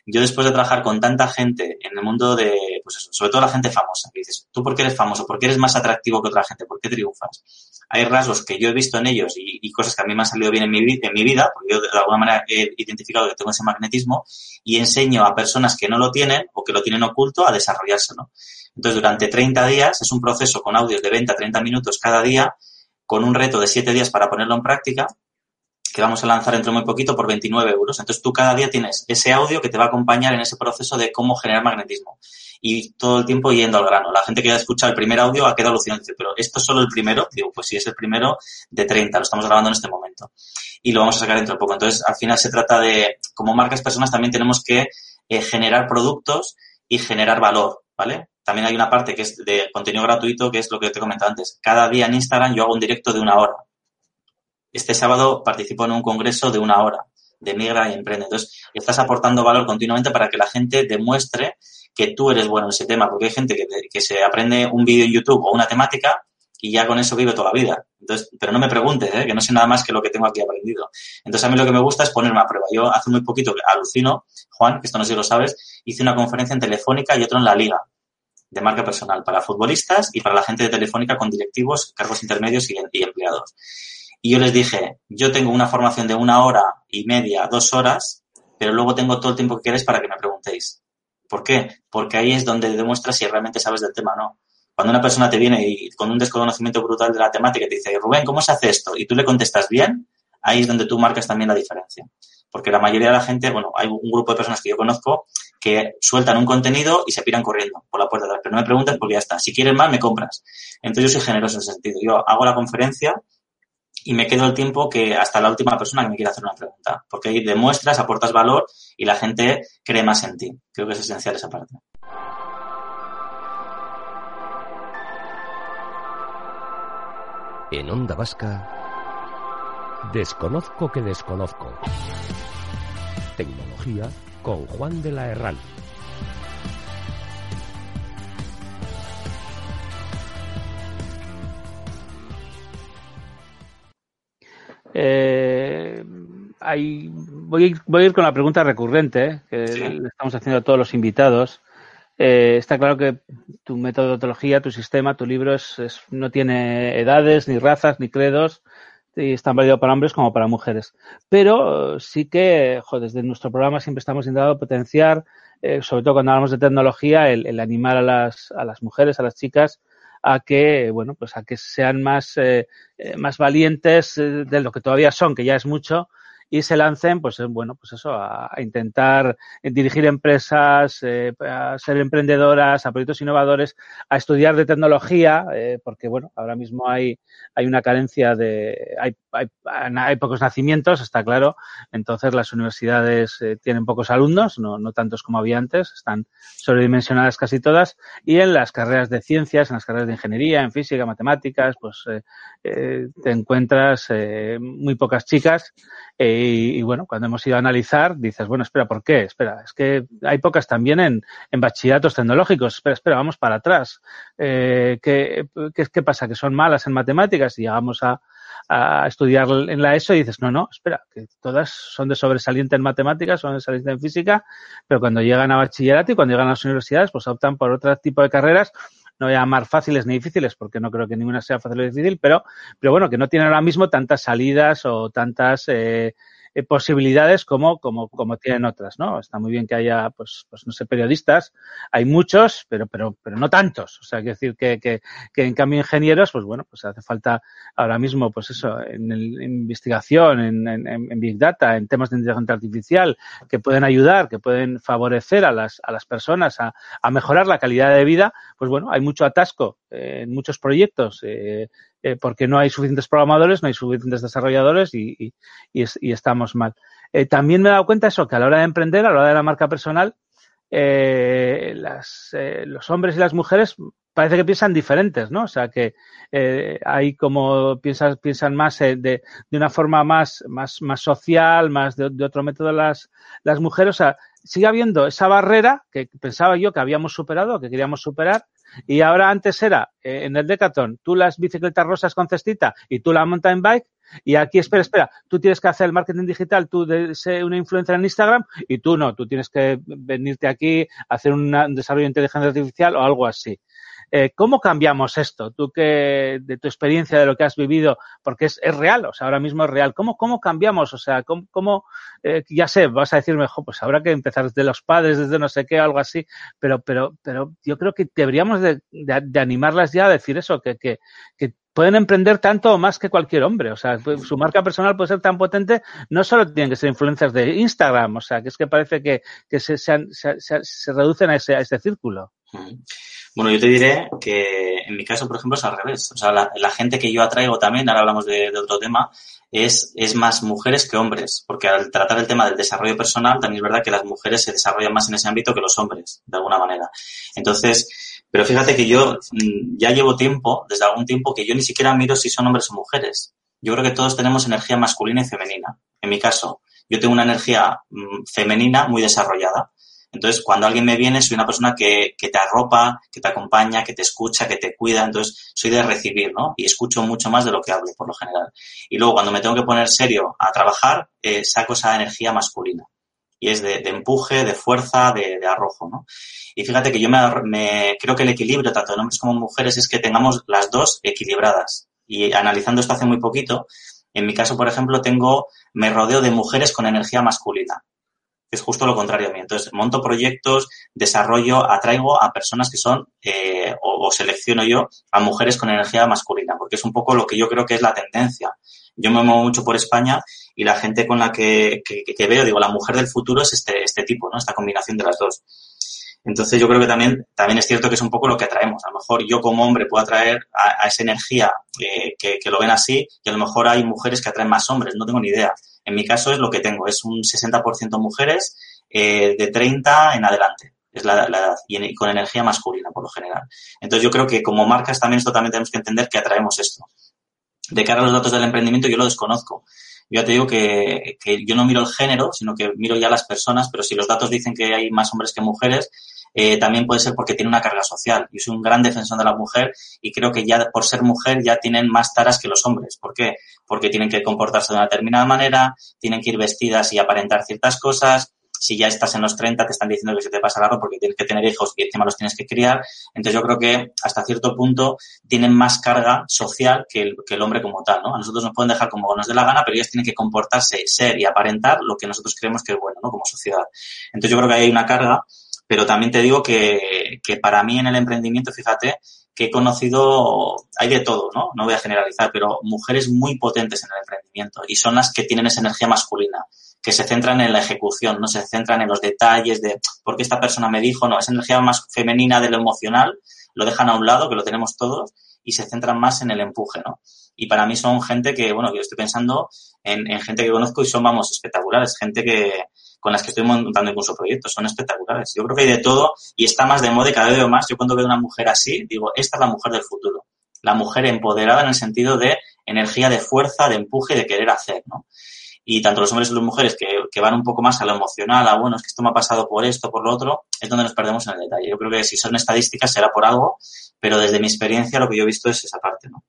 yo después de trabajar con tanta gente en el mundo de, pues eso, sobre todo la gente famosa, que dices, ¿tú por qué eres famoso? ¿Por qué eres más atractivo que otra gente? ¿Por qué triunfas? Hay rasgos que yo he visto en ellos y, cosas que a mí me han salido bien en mi, en mi vida, porque yo de alguna manera he identificado que tengo ese magnetismo y enseño a personas que no lo tienen o que lo tienen oculto a desarrollárselo. Entonces, durante 30 días es un proceso con audios de 20 a 30 minutos cada día, con un reto de 7 días para ponerlo en práctica que vamos a lanzar dentro de muy poquito por 29 euros. Entonces tú cada día tienes ese audio que te va a acompañar en ese proceso de cómo generar magnetismo. Y todo el tiempo yendo al grano. La gente que ha escuchado el primer audio ha quedado alucinante. Dice, pero esto es solo el primero. Digo, pues sí, es el primero de 30. Lo estamos grabando en este momento. Y lo vamos a sacar dentro de poco. Entonces, al final se trata de, como marcas personas, también tenemos que eh, generar productos y generar valor, ¿vale? También hay una parte que es de contenido gratuito, que es lo que te he comentado antes. Cada día en Instagram yo hago un directo de una hora este sábado participo en un congreso de una hora de Migra y Emprende. Entonces, estás aportando valor continuamente para que la gente demuestre que tú eres bueno en ese tema, porque hay gente que, se aprende un vídeo en YouTube o una temática y ya con eso vive toda la vida. Entonces, pero no me preguntes, ¿eh? que no sé nada más que lo que tengo aquí aprendido. Entonces, a mí lo que me gusta es ponerme a prueba. Yo hace muy poquito, alucino, Juan, que esto no sé si lo sabes, hice una conferencia en Telefónica y otra en la Liga de marca personal para futbolistas y para la gente de Telefónica con directivos, cargos intermedios y empleados. Y yo les dije, yo tengo una formación de una hora y media, dos horas, pero luego tengo todo el tiempo que queréis para que me preguntéis. ¿Por qué? Porque ahí es donde demuestras si realmente sabes del tema o no. Cuando una persona te viene y con un desconocimiento brutal de la temática te dice, Rubén, ¿cómo se hace esto? Y tú le contestas bien, ahí es donde tú marcas también la diferencia. Porque la mayoría de la gente, bueno, hay un grupo de personas que yo conozco que sueltan un contenido y se piran corriendo por la puerta de atrás. Pero no me preguntes porque ya está. Si quieres más, me compras. Entonces yo soy generoso en ese sentido. Yo hago la conferencia y me quedo el tiempo que hasta la última persona que me quiera hacer una pregunta, porque ahí demuestras, aportas valor y la gente cree más en ti. Creo que es esencial esa parte. En Onda Vasca, desconozco que desconozco. Tecnología con Juan de la Herral. Eh, voy, a ir, voy, a ir, con la pregunta recurrente eh, que le estamos haciendo a todos los invitados. Eh, está claro que tu metodología, tu sistema, tu libro es, no tiene edades, ni razas, ni credos, y es tan válido para hombres como para mujeres. Pero sí que, desde nuestro programa siempre estamos intentando potenciar, eh, sobre todo cuando hablamos de tecnología, el, el animar a las, a las mujeres, a las chicas, a que, bueno, pues a que sean más, eh, eh, más valientes eh, de lo que todavía son, que ya es mucho, y se lancen, pues bueno, pues eso, a, intentar dirigir empresas, eh, a ser emprendedoras, a proyectos innovadores, a estudiar de tecnología, eh, porque bueno, ahora mismo hay, hay una carencia de, hay, hay, hay pocos nacimientos, está claro, entonces las universidades eh, tienen pocos alumnos, no, no tantos como había antes, están sobredimensionadas casi todas, y en las carreras de ciencias, en las carreras de ingeniería, en física, matemáticas, pues eh, te encuentras muy pocas chicas y, y, bueno, cuando hemos ido a analizar, dices, bueno, espera, ¿por qué? Espera, es que hay pocas también en, en bachilleratos tecnológicos. Espera, espera, vamos para atrás. Eh, ¿qué, qué, pasa? ¿Que son malas en matemáticas? Y llegamos a, a estudiar en la ESO y dices, no, no, espera, que todas son de sobresaliente en matemáticas, son de sobresaliente en física, pero cuando llegan a bachillerato y cuando llegan a las universidades, pues optan por otro tipo de carreras no voy a llamar fáciles ni difíciles porque no creo que ninguna sea fácil o difícil, pero, pero bueno, que no tienen ahora mismo tantas salidas o tantas eh, eh, posibilidades como, como, como tienen otras, ¿no? Está muy bien que haya, pues, pues no sé, periodistas, hay muchos, pero, pero, pero no tantos. O sea, quiero decir que, que, que en cambio ingenieros, pues bueno, pues hace falta ahora mismo, pues eso, en, el, investigación, en, en, en, Big Data, en temas de inteligencia artificial, que pueden ayudar, que pueden favorecer a las, a las personas a, a mejorar la calidad de vida, pues bueno, hay mucho atasco eh, en muchos proyectos, eh, eh, porque no hay suficientes programadores, no hay suficientes desarrolladores y, y, y, es, y estamos mal. Eh, también me he dado cuenta eso, que a la hora de emprender, a la hora de la marca personal, eh, las, eh, los hombres y las mujeres parece que piensan diferentes, ¿no? O sea, que hay como piensan, piensan más de, de, una forma más, más, más social, más de, de, otro método las, las mujeres. O sea, sigue habiendo esa barrera que pensaba yo que habíamos superado, que queríamos superar, y ahora antes era eh, en el Decathlon, tú las bicicletas rosas con cestita y tú la mountain bike. Y aquí, espera, espera, tú tienes que hacer el marketing digital, tú de ser una influencer en Instagram y tú no, tú tienes que venirte aquí hacer un desarrollo de inteligencia artificial o algo así. Eh, ¿Cómo cambiamos esto? Tú que, de tu experiencia, de lo que has vivido, porque es, real, o sea, ahora mismo es real. ¿Cómo, cómo cambiamos? O sea, ¿cómo, cómo eh, ya sé, vas a decirme, mejor, pues habrá que empezar desde los padres, desde no sé qué, algo así, pero, pero, pero yo creo que deberíamos de, de, de animarlas ya a decir eso, que, que, que pueden emprender tanto o más que cualquier hombre. O sea, su marca personal puede ser tan potente, no solo tienen que ser influencias de Instagram, o sea, que es que parece que, que se, se, se, se reducen a ese, a ese círculo. Bueno, yo te diré que en mi caso, por ejemplo, es al revés. O sea, la, gente que yo atraigo también, ahora hablamos de, de, otro tema, es, es más mujeres que hombres, porque al tratar el tema del desarrollo personal, también es verdad que las mujeres se desarrollan más en ese ámbito que los hombres, de alguna manera. Entonces, pero fíjate que yo mm, ya llevo tiempo, desde algún tiempo, que yo ni siquiera miro si son hombres o mujeres. Yo creo que todos tenemos energía masculina y femenina. En mi caso, yo tengo una energía mm, femenina muy desarrollada. Entonces, cuando alguien me viene, soy una persona que, te arropa, que te acompaña, que te escucha, que te cuida. Entonces, soy de recibir, ¿no? Y escucho mucho más de lo que hablo, por lo general. Y luego, cuando me tengo que poner serio a trabajar, eh, saco esa energía masculina y es de, empuje, de fuerza, de, arrojo, ¿no? Y fíjate que yo me, me, creo que el equilibrio tanto de hombres como mujeres es que tengamos las dos equilibradas. Y analizando esto hace muy poquito, en mi caso, por ejemplo, tengo, me rodeo de mujeres con energía masculina. Es justo lo contrario a mí. Entonces, monto proyectos, desarrollo, atraigo a personas que son, eh, o, selecciono yo a mujeres con energía masculina, porque es un poco lo que yo creo que es la tendencia. Yo me muevo mucho por España y la gente con la que, que, que, veo, digo, la mujer del futuro es este, este tipo, ¿no? Esta combinación de las dos. Entonces yo creo que también, también es cierto que es un poco lo que atraemos. A lo mejor yo como hombre puedo atraer a, a esa energía eh, que, que, lo ven así y a lo mejor hay mujeres que atraen más hombres, no tengo ni idea. En mi caso es lo que tengo, es un 60% mujeres eh, de 30 en adelante. Es la, edad y con energía masculina por lo general. Entonces yo creo que como marcas también esto también tenemos que entender que atraemos esto. De cara a los datos del emprendimiento yo lo desconozco. Yo ya te digo que, que yo no miro el género, sino que miro ya las personas, pero si los datos dicen que hay más hombres que mujeres, eh, también puede ser porque tiene una carga social. Yo soy un gran defensor de la mujer y creo que ya por ser mujer ya tienen más taras que los hombres. ¿Por qué? Porque tienen que comportarse de una determinada manera, tienen que ir vestidas y aparentar ciertas cosas, si ya estás en los 30 te están diciendo que se te pasa largo porque tienes que tener hijos y encima los tienes que criar. Entonces yo creo que hasta cierto punto tienen más carga social que el, que el hombre como tal, ¿no? A nosotros nos pueden dejar como nos dé la gana, pero ellas tienen que comportarse, ser y aparentar lo que nosotros creemos que es bueno, ¿no? Como sociedad. Entonces yo creo que hay una carga pero también te digo que, que para mí en el emprendimiento, fíjate, que he conocido, hay de todo, ¿no? No voy a generalizar, pero mujeres muy potentes en el emprendimiento y son las que tienen esa energía masculina, que se centran en la ejecución, no se centran en los detalles de por qué esta persona me dijo, no, esa energía más femenina de lo emocional lo dejan a un lado, que lo tenemos todos, y se centran más en el empuje, ¿no? Y para mí son gente que, bueno, yo estoy pensando en, en gente que conozco y son, vamos, espectaculares, gente que, con las que estoy montando incluso proyectos, son espectaculares. Yo creo que hay de todo y está más de moda y cada vez veo más. Yo cuando veo una mujer así, digo, esta es la mujer del futuro. La mujer empoderada en el sentido de energía, de fuerza, de empuje y de querer hacer, ¿no? Y tanto los hombres y las mujeres que, que, van un poco más a lo emocional, a bueno, es que esto me ha pasado por esto, por lo otro, es donde nos perdemos en el detalle. Yo creo que si son estadísticas será por algo, pero desde mi experiencia lo que yo he visto es esa parte, ¿no?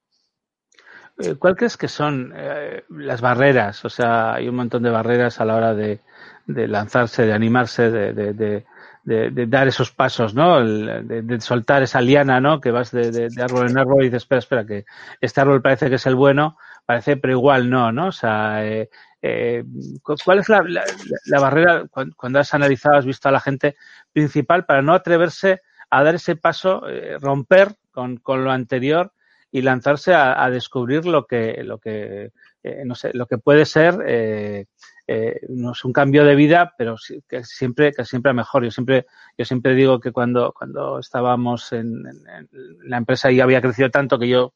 Eh, ¿Cuál crees que son eh, las barreras? O sea, hay un montón de barreras a la hora de, de lanzarse, de animarse, de, de, de, de, dar esos pasos, ¿no? El, de, soltar esa liana, ¿no? Que vas de, árbol en árbol y dices, espera, espera, que este árbol parece que es el bueno, parece, pero igual no, ¿no? O sea, eh, eh, ¿cuál es la, la, la, barrera cuando has analizado, has visto a la gente principal para no atreverse a dar ese paso, eh, romper con, con, lo anterior y lanzarse a, a descubrir lo que, lo que, eh, no sé, lo que puede ser eh, no es un cambio de vida, pero que siempre, que siempre mejor. Yo siempre, yo siempre digo que cuando, cuando estábamos en, en, en, la empresa y había crecido tanto que yo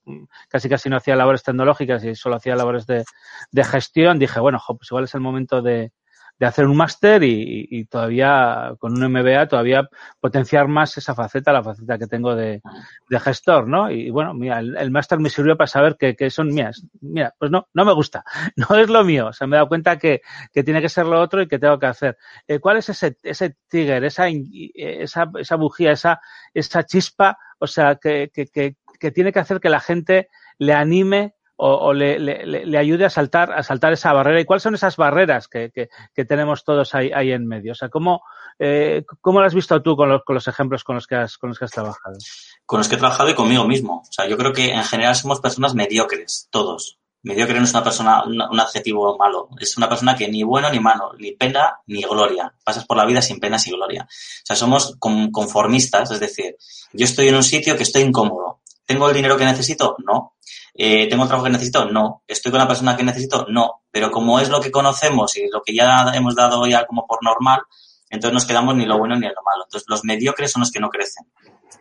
casi casi no hacía labores tecnológicas y solo hacía labores de, de gestión, dije, bueno, jo, pues igual es el momento de, de hacer un máster y, y, todavía con un MBA todavía potenciar más esa faceta, la faceta que tengo de, de gestor, ¿no? Y bueno, mira, el, el máster me sirvió para saber que, que, son mías. Mira, pues no, no me gusta, no es lo mío. O sea, me he dado cuenta que, que tiene que ser lo otro y que tengo que hacer. Eh, ¿Cuál es ese, ese trigger, esa, esa, esa bujía, esa, esa chispa, o sea, que, que, que, que tiene que hacer que la gente le anime o, le, ayude a saltar, a saltar esa barrera. ¿Y cuáles son esas barreras que, que, tenemos todos ahí, ahí, en medio? O sea, ¿cómo, eh, ¿cómo lo has visto tú con los, con los ejemplos con los, que has, con los que has trabajado? Con los que he trabajado y conmigo mismo. O sea, yo creo que en general somos personas mediocres, todos. Mediocre no es una persona, un, adjetivo malo. Es una persona que ni bueno ni malo, ni pena ni gloria. Pasas por la vida sin penas y gloria. O sea, somos conformistas, es decir, yo estoy en un sitio que estoy incómodo. ¿Tengo el dinero que necesito? No eh, ¿Tengo el trabajo que necesito? No. ¿Estoy con la persona que necesito? No. Pero como es lo que conocemos y lo que ya hemos dado ya como por normal, entonces nos quedamos ni lo bueno ni lo malo. Entonces los mediocres son los que no crecen.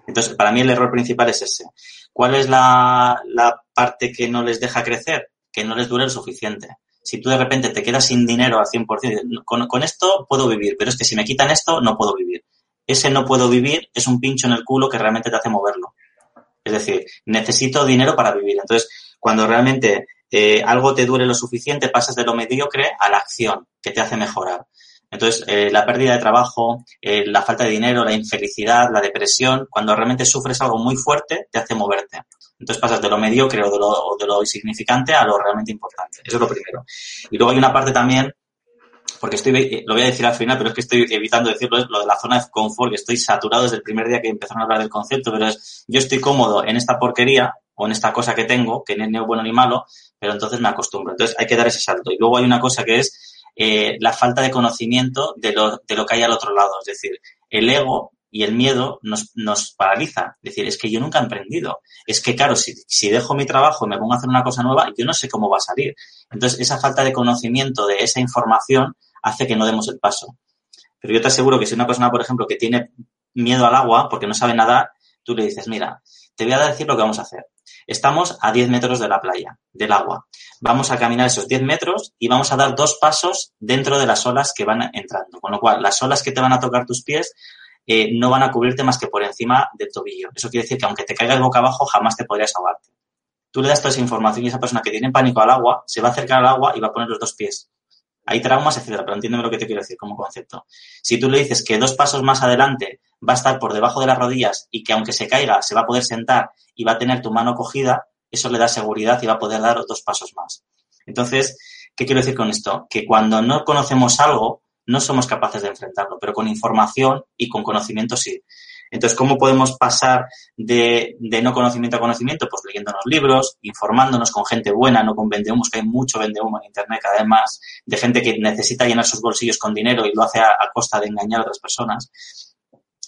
Entonces, para mí el error principal es ese. ¿Cuál es la, la parte que no les deja crecer? Que no les dure lo suficiente. Si tú de repente te quedas sin dinero al 100%, con, con esto puedo vivir, pero es que si me quitan esto, no puedo vivir. Ese no puedo vivir es un pincho en el culo que realmente te hace moverlo. Es decir, necesito dinero para vivir. Entonces, cuando realmente eh, algo te dure lo suficiente, pasas de lo mediocre a la acción, que te hace mejorar. Entonces, eh, la pérdida de trabajo, eh, la falta de dinero, la infelicidad, la depresión, cuando realmente sufres algo muy fuerte, te hace moverte. Entonces pasas de lo mediocre o de lo, o de lo insignificante a lo realmente importante. Eso es lo primero. Y luego hay una parte también porque estoy, lo voy a decir al final, pero es que estoy evitando decirlo, es lo de la zona de confort, que estoy saturado desde el primer día que empezaron a hablar del concepto, pero es, yo estoy cómodo en esta porquería o en esta cosa que tengo, que no es ni bueno ni malo, pero entonces me acostumbro. Entonces hay que dar ese salto. Y luego hay una cosa que es eh, la falta de conocimiento de lo, de lo que hay al otro lado. Es decir, el ego y el miedo nos, nos paraliza. Es decir, es que yo nunca he emprendido. Es que, claro, si, si dejo mi trabajo y me pongo a hacer una cosa nueva, yo no sé cómo va a salir. Entonces, esa falta de conocimiento de esa información hace que no demos el paso. Pero yo te aseguro que si una persona, por ejemplo, que tiene miedo al agua porque no sabe nadar, tú le dices, mira, te voy a decir lo que vamos a hacer. Estamos a 10 metros de la playa, del agua. Vamos a caminar esos 10 metros y vamos a dar dos pasos dentro de las olas que van entrando. Con lo cual, las olas que te van a tocar tus pies eh, no van a cubrirte más que por encima del tobillo. Eso quiere decir que aunque te caigas boca abajo, jamás te podrías ahogarte. Tú le das toda esa información y esa persona que tiene pánico al agua se va a acercar al agua y va a poner los dos pies hay traumas, etcétera, pero entiéndeme lo que te quiero decir como concepto. Si tú le dices que dos pasos más adelante va a estar por debajo de las rodillas y que aunque se caiga se va a poder sentar y va a tener tu mano cogida, eso le da seguridad y va a poder dar dos pasos más. Entonces, ¿qué quiero decir con esto? Que cuando no conocemos algo, no somos capaces de enfrentarlo, pero con información y con conocimiento sí. Entonces, ¿cómo podemos pasar de, de, no conocimiento a conocimiento? Pues leyéndonos libros, informándonos con gente buena, no con vendehumos, que hay mucho vendehumo en Internet cada vez más, de gente que necesita llenar sus bolsillos con dinero y lo hace a, a costa de engañar a otras personas.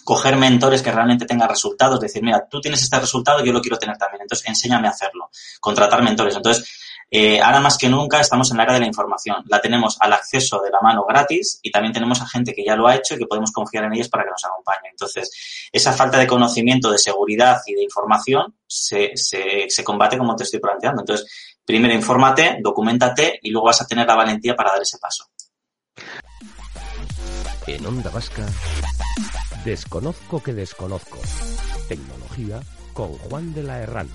coger mentores que realmente tengan resultados, decir, mira, tú tienes este resultado, yo lo quiero tener también, entonces enséñame a hacerlo, contratar mentores. Entonces, eh, ahora más que nunca estamos en la era de la información. La tenemos al acceso de la mano gratis y también tenemos a gente que ya lo ha hecho y que podemos confiar en ellos para que nos acompañe. Entonces, esa falta de conocimiento, de seguridad y de información se, se, se combate como te estoy planteando. Entonces, primero infórmate, documentate y luego vas a tener la valentía para dar ese paso. En Onda Vasca, desconozco que desconozco. Tecnología con Juan de la Herrán.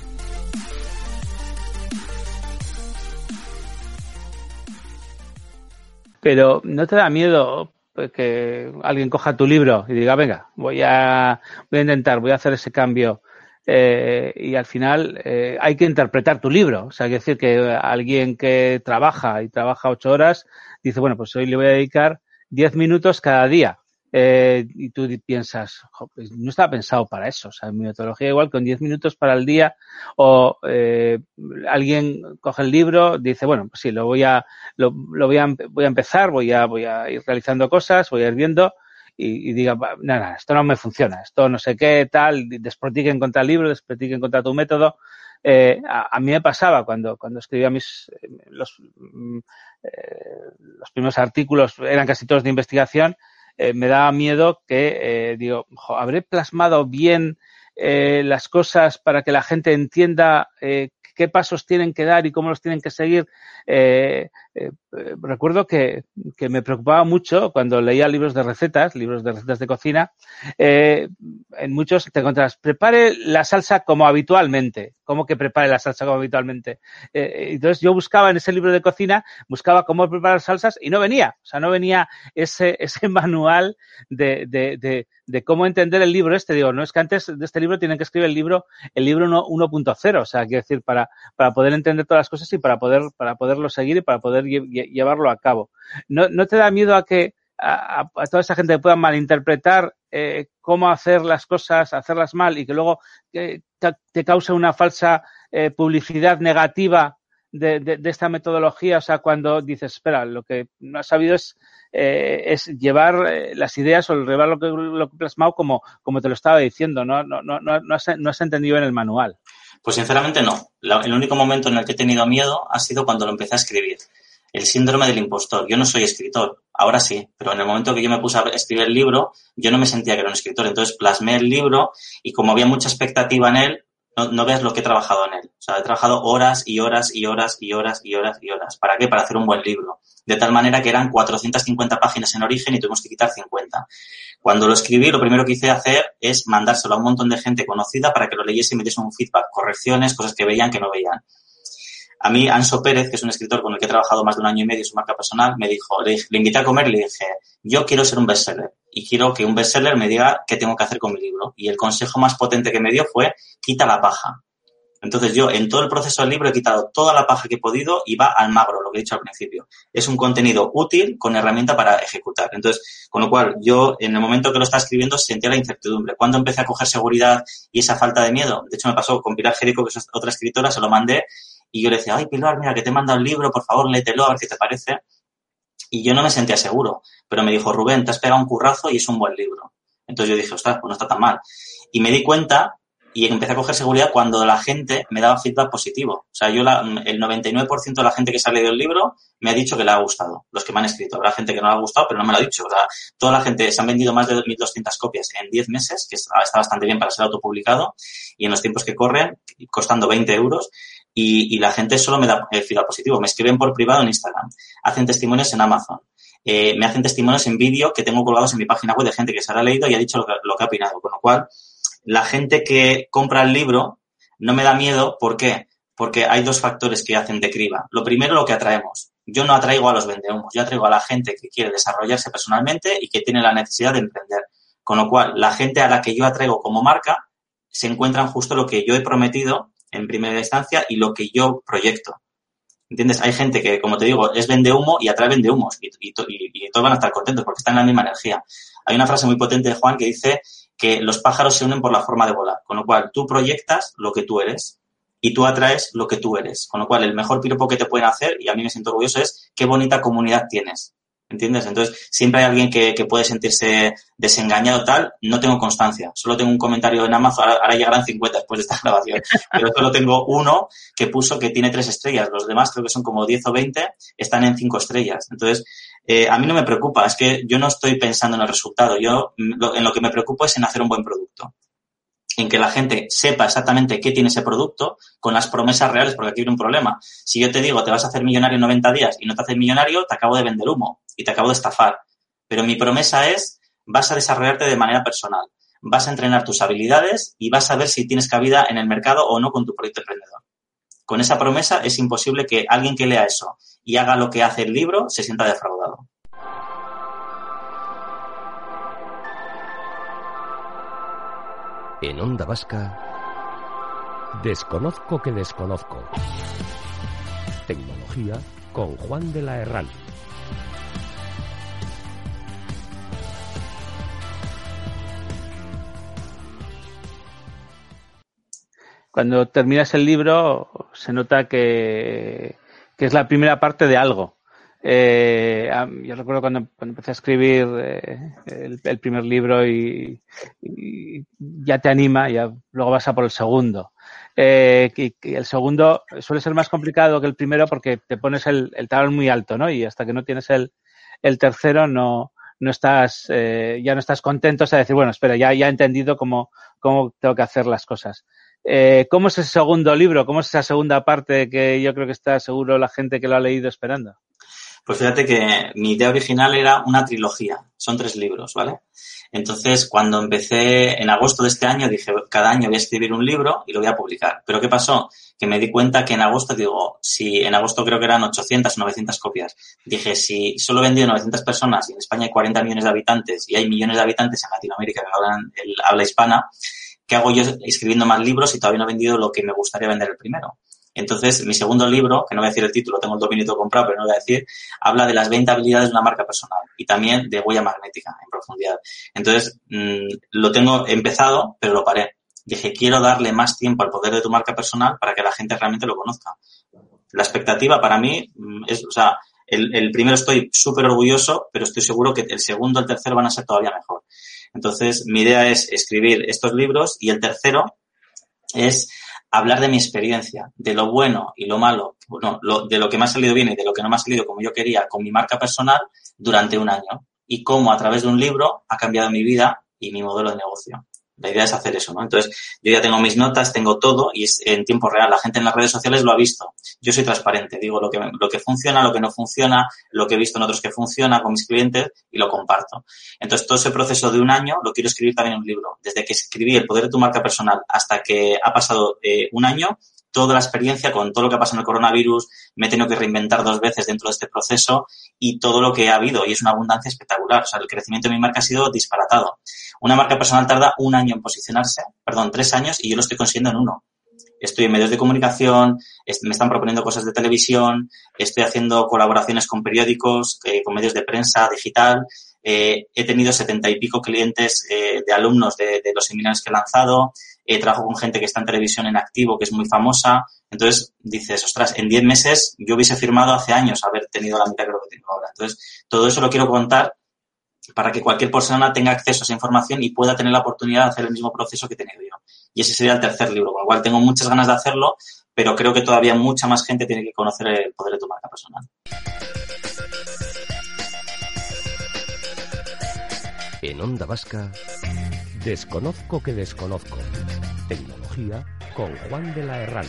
Pero ¿no te da miedo que alguien coja tu libro y diga, venga, voy a, voy a intentar, voy a hacer ese cambio? Eh, y al final eh, hay que interpretar tu libro. O sea, hay que decir que alguien que trabaja y trabaja ocho horas dice, bueno, pues hoy le voy a dedicar diez minutos cada día. Eh, y tú piensas, pues no estaba pensado para eso. O sea, mi metodología igual con 10 minutos para el día o eh, alguien coge el libro, dice, bueno, pues sí, lo voy a, lo, lo voy a, voy a empezar, voy a, voy a ir realizando cosas, voy a ir viendo y, y diga, nada, esto no me funciona, esto no sé qué, tal, desprotiquen contra el libro, desprotiquen contra tu método. Eh, a, a, mí me pasaba cuando, cuando escribía mis, los, eh, los primeros artículos, eran casi todos de investigación, eh, me daba miedo que, eh, digo, ¿habré plasmado bien eh, las cosas para que la gente entienda eh, qué pasos tienen que dar y cómo los tienen que seguir? Eh, eh, recuerdo que, me preocupaba mucho cuando leía libros de recetas, libros de recetas de cocina, eh, en muchos te encontrás, prepare la salsa como habitualmente. ¿Cómo que prepare la salsa como habitualmente? Entonces yo buscaba en ese libro de cocina, buscaba cómo preparar salsas y no venía. O sea, no venía ese, ese manual de, de, de, de cómo entender el libro este. Digo, no es que antes de este libro tienen que escribir el libro, el libro 1.0. O sea, quiero decir, para, para poder entender todas las cosas y para poder, para poderlo seguir y para poder llevarlo a cabo. ¿No, te da miedo a que a, toda esa gente pueda malinterpretar eh, cómo hacer las cosas, hacerlas mal y que luego eh, te, cause una falsa eh, publicidad negativa de, esta metodología? O sea, cuando dices, espera, lo que no has sabido es, eh, es llevar eh, las ideas o llevar lo que, lo que plasmado como, como te lo estaba diciendo, no, no, has, no has entendido en el manual. Pues sinceramente no. El único momento en el que he tenido miedo ha sido cuando lo empecé a escribir el síndrome del impostor. Yo no soy escritor, ahora sí, pero en el momento que yo me puse a escribir el libro, yo no me sentía que era un escritor. Entonces plasmé el libro y como había mucha expectativa en él, no, no veas lo que he trabajado en él. O sea, he trabajado horas y horas y horas y horas y horas y horas. ¿Para qué? Para hacer un buen libro. De tal manera que eran 450 páginas en origen y tuvimos que quitar 50. Cuando lo escribí, lo primero que hice hacer es mandárselo a un montón de gente conocida para que lo leyese y me diese un feedback, correcciones, cosas que veían que no veían. A mí, Anso Pérez, que es un escritor con el que he trabajado más de un año y medio, su marca personal, me dijo, le, le invité a comer y le dije, yo quiero ser un bestseller y quiero que un bestseller me diga qué tengo que hacer con mi libro. Y el consejo más potente que me dio fue, quita la paja. Entonces yo en todo el proceso del libro he quitado toda la paja que he podido y va al magro, lo que he dicho al principio. Es un contenido útil con herramienta para ejecutar. Entonces, con lo cual yo en el momento que lo estaba escribiendo sentía la incertidumbre. Cuando empecé a coger seguridad y esa falta de miedo, de hecho me pasó con Pilar Jerico, que es otra escritora, se lo mandé y yo le decía, ay Pilar, mira que te he mandado el libro, por favor léetelo a ver qué te parece. Y yo no me sentía seguro, pero me dijo, Rubén, te has pegado un currazo y es un buen libro. Entonces yo dije, ostras, pues no está tan mal. Y me di cuenta y empecé a coger seguridad cuando la gente me daba feedback positivo. O sea, yo la, el 99% de la gente que se ha leído el libro me ha dicho que le ha gustado, los que me han escrito. Habrá gente que no le ha gustado, pero no me lo ha dicho. O toda la gente, se han vendido más de 2.200 copias en 10 meses, que está, está bastante bien para ser autopublicado, y en los tiempos que corren, costando 20 euros, y, la gente solo me da feedback positivo. Me escriben por privado en Instagram, hacen testimonios en Amazon, eh, me hacen testimonios en vídeo que tengo colgados en mi página web de gente que se ha leído y ha dicho lo que, lo que ha opinado. Con lo cual, la gente que compra el libro no me da miedo. ¿Por qué? Porque hay dos factores que hacen de criba. Lo primero, lo que atraemos. Yo no atraigo a los vendehumos, yo atraigo a la gente que quiere desarrollarse personalmente y que tiene la necesidad de emprender. Con lo cual, la gente a la que yo atraigo como marca se encuentran justo lo que yo he prometido en primera instancia y lo que yo proyecto. ¿Entiendes? Hay gente que, como te digo, es vende humo y atrae vende humos y, y, y, todos van a estar contentos porque están en la misma energía. Hay una frase muy potente de Juan que dice que los pájaros se unen por la forma de volar, con lo cual tú proyectas lo que tú eres y tú atraes lo que tú eres, con lo cual el mejor piropo que te pueden hacer, y a mí me siento orgulloso, es qué bonita comunidad tienes. ¿Entiendes? Entonces, siempre hay alguien que, puede sentirse desengañado tal. No tengo constancia. Solo tengo un comentario en Amazon. Ahora, llegarán 50 después de esta grabación. Pero solo tengo uno que puso que tiene tres estrellas. Los demás creo que son como 10 o 20, están en cinco estrellas. Entonces, eh, a mí no me preocupa. Es que yo no estoy pensando en el resultado. Yo, lo, en lo que me preocupa es en hacer un buen producto en que la gente sepa exactamente qué tiene ese producto con las promesas reales, porque aquí hay un problema. Si yo te digo, te vas a hacer millonario en 90 días y no te haces millonario, te acabo de vender humo y te acabo de estafar. Pero mi promesa es, vas a desarrollarte de manera personal, vas a entrenar tus habilidades y vas a ver si tienes cabida en el mercado o no con tu proyecto emprendedor. Con esa promesa es imposible que alguien que lea eso y haga lo que hace el libro se sienta defraudado. En Onda Vasca, desconozco que desconozco. Tecnología con Juan de la Herral. Cuando terminas el libro se nota que, es la primera parte de algo eh, yo recuerdo cuando, empecé a escribir eh, el, primer libro y, ya te anima, ya luego vas a por el segundo. Eh, y, el segundo suele ser más complicado que el primero porque te pones el, talón muy alto, ¿no? Y hasta que no tienes el, tercero no, no estás, eh, ya no estás contento, o sea, decir, bueno, espera, ya, he entendido cómo tengo que hacer las cosas. Eh, ¿Cómo es ese segundo libro? ¿Cómo es esa segunda parte que yo creo que está seguro la gente que lo ha leído esperando? Pues fíjate que mi idea original era una trilogía, son tres libros, ¿vale? Entonces, cuando empecé en agosto de este año, dije, cada año voy a escribir un libro y lo voy a publicar. Pero ¿qué pasó? Que me di cuenta que en agosto, digo, si en agosto creo que eran 800 o 900 copias, dije, si solo he vendido 900 personas y en España hay 40 millones de habitantes y hay millones de habitantes en Latinoamérica que hablan el habla hispana, ¿qué hago yo escribiendo más libros y todavía no he vendido lo que me gustaría vender el primero? Entonces, mi segundo libro, que no voy a decir el título, tengo el dominio comprado, pero no voy a decir, habla de las 20 habilidades de una marca personal y también de huella magnética en profundidad. Entonces, mm, lo tengo empezado, pero lo paré. Dije, quiero darle más tiempo al poder de tu marca personal para que la gente realmente lo conozca. La expectativa para mí mm, es, o sea, el, el primero estoy súper orgulloso, pero estoy seguro que el segundo el tercero van a ser todavía mejor. Entonces, mi idea es escribir estos libros y el tercero es hablar de mi experiencia, de lo bueno y lo malo, bueno, de lo que me ha salido bien y de lo que no me ha salido como yo quería con mi marca personal durante un año y cómo a través de un libro ha cambiado mi vida y mi modelo de negocio. La idea es hacer eso, ¿no? Entonces, yo ya tengo mis notas, tengo todo y es en tiempo real. La gente en las redes sociales lo ha visto. Yo soy transparente, digo lo que, lo que funciona, lo que no funciona, lo que he visto en otros que funciona con mis clientes y lo comparto. Entonces, todo ese proceso de un año lo quiero escribir también en un libro. Desde que escribí El poder de tu marca personal hasta que ha pasado eh, un año, toda la experiencia con todo lo que ha pasado en el coronavirus, me he tenido que reinventar dos veces dentro de este proceso y todo lo que ha habido. Y es una abundancia espectacular. O sea, el crecimiento de mi marca ha sido disparatado. Una marca personal tarda un año en posicionarse, perdón, tres años, y yo lo estoy consiguiendo en uno. Estoy en medios de comunicación, me están proponiendo cosas de televisión, estoy haciendo colaboraciones con periódicos, eh, con medios de prensa digital, eh, he tenido setenta y pico clientes eh, de alumnos de, de, los seminarios que he lanzado, eh, trabajo con gente que está en televisión en activo, que es muy famosa. Entonces dices, ostras, en 10 meses yo hubiese firmado hace años haber tenido la mitad de lo que tengo ahora. Entonces, todo eso lo quiero contar para que cualquier persona tenga acceso a esa información y pueda tener la oportunidad de hacer el mismo proceso que he tenido yo. Y ese sería el tercer libro, con lo cual tengo muchas ganas de hacerlo, pero creo que todavía mucha más gente tiene que conocer el poder de tu marca personal. En Onda Vasca, desconozco que desconozco. Tecnología con Juan de la Herrán.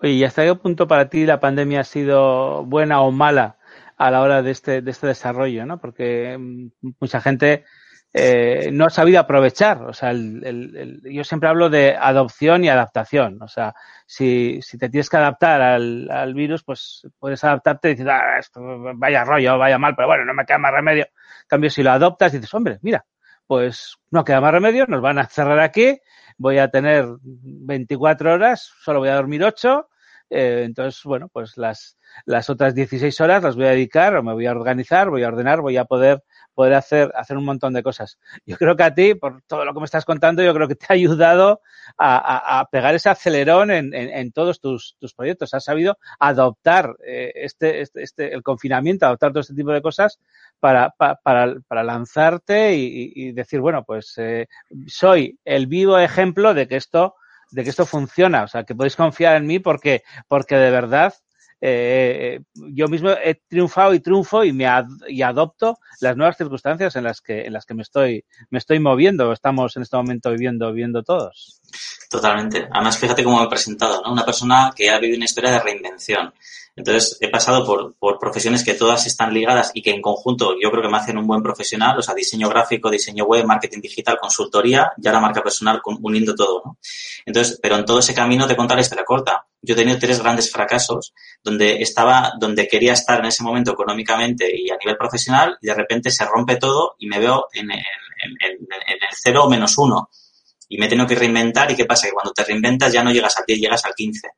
Oye, ¿y hasta qué punto para ti la pandemia ha sido buena o mala a la hora de este, de este desarrollo? ¿no? Porque mm, mucha gente eh, no ha sabido aprovechar. O sea, el, el, yo siempre hablo de adopción y adaptación. O sea, si, si te tienes que adaptar al, al virus, pues puedes adaptarte dices, ah, esto vaya rollo, vaya mal, pero bueno, no me queda más remedio. En cambio, si lo adoptas, dices, hombre, mira, pues no queda más remedio, nos van a cerrar aquí, voy a tener 24 horas, solo voy a dormir 8. Eh, entonces, bueno, pues las, las otras 16 horas las voy a dedicar o me voy a organizar, voy a ordenar, voy a poder poder hacer, hacer un montón de cosas. Yo creo que a ti, por todo lo que me estás contando, yo creo que te ha ayudado a, pegar ese acelerón en, en, todos tus, tus, proyectos. Has sabido adoptar eh, este, este, este, el confinamiento, adoptar todo este tipo de cosas para, para, para lanzarte y, y, decir, bueno, pues eh, soy el vivo ejemplo de que esto de que esto funciona, o sea, que podéis confiar en mí porque, porque de verdad eh, yo mismo he triunfado y triunfo y me y adopto las nuevas circunstancias en las que en las que me estoy me estoy moviendo estamos en este momento viviendo viviendo todos totalmente además fíjate cómo me he presentado ¿no? una persona que ha vivido una historia de reinvención entonces, he pasado por, por, profesiones que todas están ligadas y que en conjunto yo creo que me hacen un buen profesional, o sea, diseño gráfico, diseño web, marketing digital, consultoría, ya la marca personal uniendo todo, ¿no? Entonces, pero en todo ese camino te contaré la corta. Yo he tenido tres grandes fracasos donde estaba, donde quería estar en ese momento económicamente y a nivel profesional y de repente se rompe todo y me veo en, en, en, en el cero o menos uno. Y me tengo que reinventar y ¿qué pasa? Que cuando te reinventas ya no llegas al 10, llegas al 15.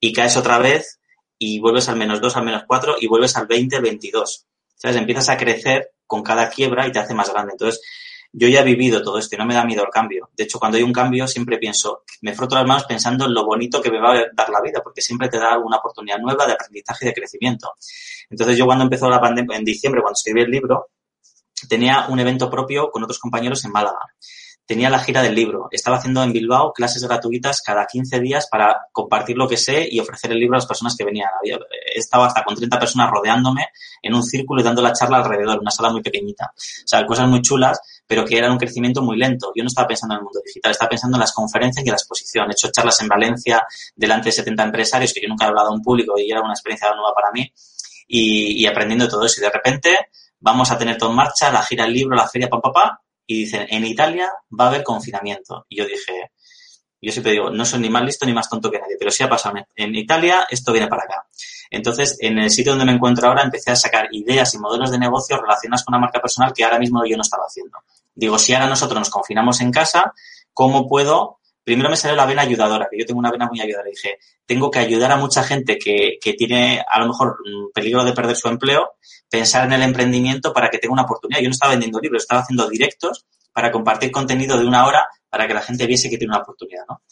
Y caes otra vez y vuelves al menos 2, al menos 4 y vuelves al 20, 22. ¿Sabes? Empiezas a crecer con cada quiebra y te hace más grande. Entonces, yo ya he vivido todo esto y no me da miedo el cambio. De hecho, cuando hay un cambio, siempre pienso, me froto las manos pensando en lo bonito que me va a dar la vida, porque siempre te da una oportunidad nueva de aprendizaje y de crecimiento. Entonces, yo cuando empezó la pandemia, en diciembre, cuando escribí el libro, tenía un evento propio con otros compañeros en Málaga tenía la gira del libro. Estaba haciendo en Bilbao clases gratuitas cada 15 días para compartir lo que sé y ofrecer el libro a las personas que venían. Había, estaba hasta con 30 personas rodeándome en un círculo y dando la charla alrededor, una sala muy pequeñita. O sea, cosas muy chulas, pero que eran un crecimiento muy lento. Yo no estaba pensando en el mundo digital, estaba pensando en las conferencias y en la exposición. He hecho charlas en Valencia delante de 70 empresarios que yo nunca he hablado a un público y era una experiencia nueva para mí y, aprendiendo todo eso. Y de repente vamos a tener todo en marcha, la gira del libro, la feria, papá, papá, y dicen, en Italia va a haber confinamiento. Y yo dije, yo siempre digo, no soy ni más listo ni más tonto que nadie, pero si ha pasado en Italia, esto viene para acá. Entonces, en el sitio donde me encuentro ahora, empecé a sacar ideas y modelos de negocio relacionadas con una marca personal que ahora mismo yo no estaba haciendo. Digo, si ahora nosotros nos confinamos en casa, ¿cómo puedo? Primero me salió la vena ayudadora, que yo tengo una vena muy ayudadora. dije, tengo que ayudar a mucha gente que, que tiene a lo mejor peligro de perder su empleo pensar en el emprendimiento para que tenga una oportunidad. Yo no estaba vendiendo libros, estaba haciendo directos para compartir contenido de una hora para que la gente viese que tiene una oportunidad, ¿no?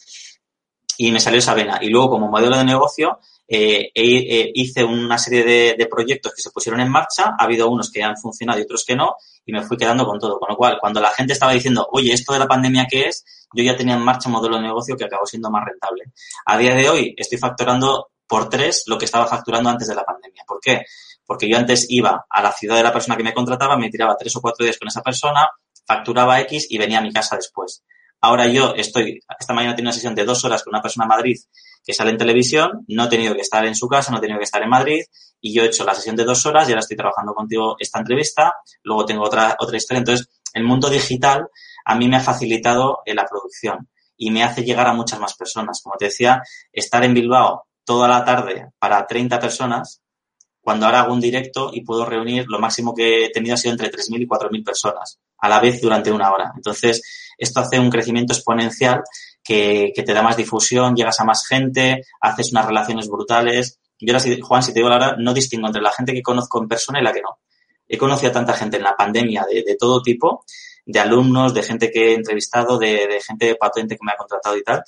Y me salió esa vena. Y luego, como modelo de negocio, eh, eh, hice una serie de, de, proyectos que se pusieron en marcha. Ha habido unos que han funcionado y otros que no. Y me fui quedando con todo. Con lo cual, cuando la gente estaba diciendo, oye, esto de la pandemia, ¿qué es? Yo ya tenía en marcha un modelo de negocio que acabó siendo más rentable. A día de hoy estoy facturando por tres lo que estaba facturando antes de la pandemia. ¿Por qué? Porque yo antes iba a la ciudad de la persona que me contrataba, me tiraba tres o cuatro días con esa persona, facturaba X y venía a mi casa después. Ahora yo estoy, esta mañana tengo una sesión de dos horas con una persona en Madrid que sale en televisión, no he tenido que estar en su casa, no he tenido que estar en Madrid y yo he hecho la sesión de dos horas y ahora estoy trabajando contigo esta entrevista, luego tengo otra, otra historia. Entonces, el mundo digital a mí me ha facilitado la producción y me hace llegar a muchas más personas. Como te decía, estar en Bilbao toda la tarde para 30 personas cuando ahora hago un directo y puedo reunir, lo máximo que he tenido ha sido entre 3.000 y 4.000 personas a la vez durante una hora. Entonces, esto hace un crecimiento exponencial que, te da más difusión, llegas a más gente, haces unas relaciones brutales. Yo ahora, Juan, si te digo la no distingo entre la gente que conozco en persona y la que no. He conocido a tanta gente en la pandemia de, de todo tipo, de alumnos, de gente que he entrevistado, de, de gente patente que me ha contratado y tal,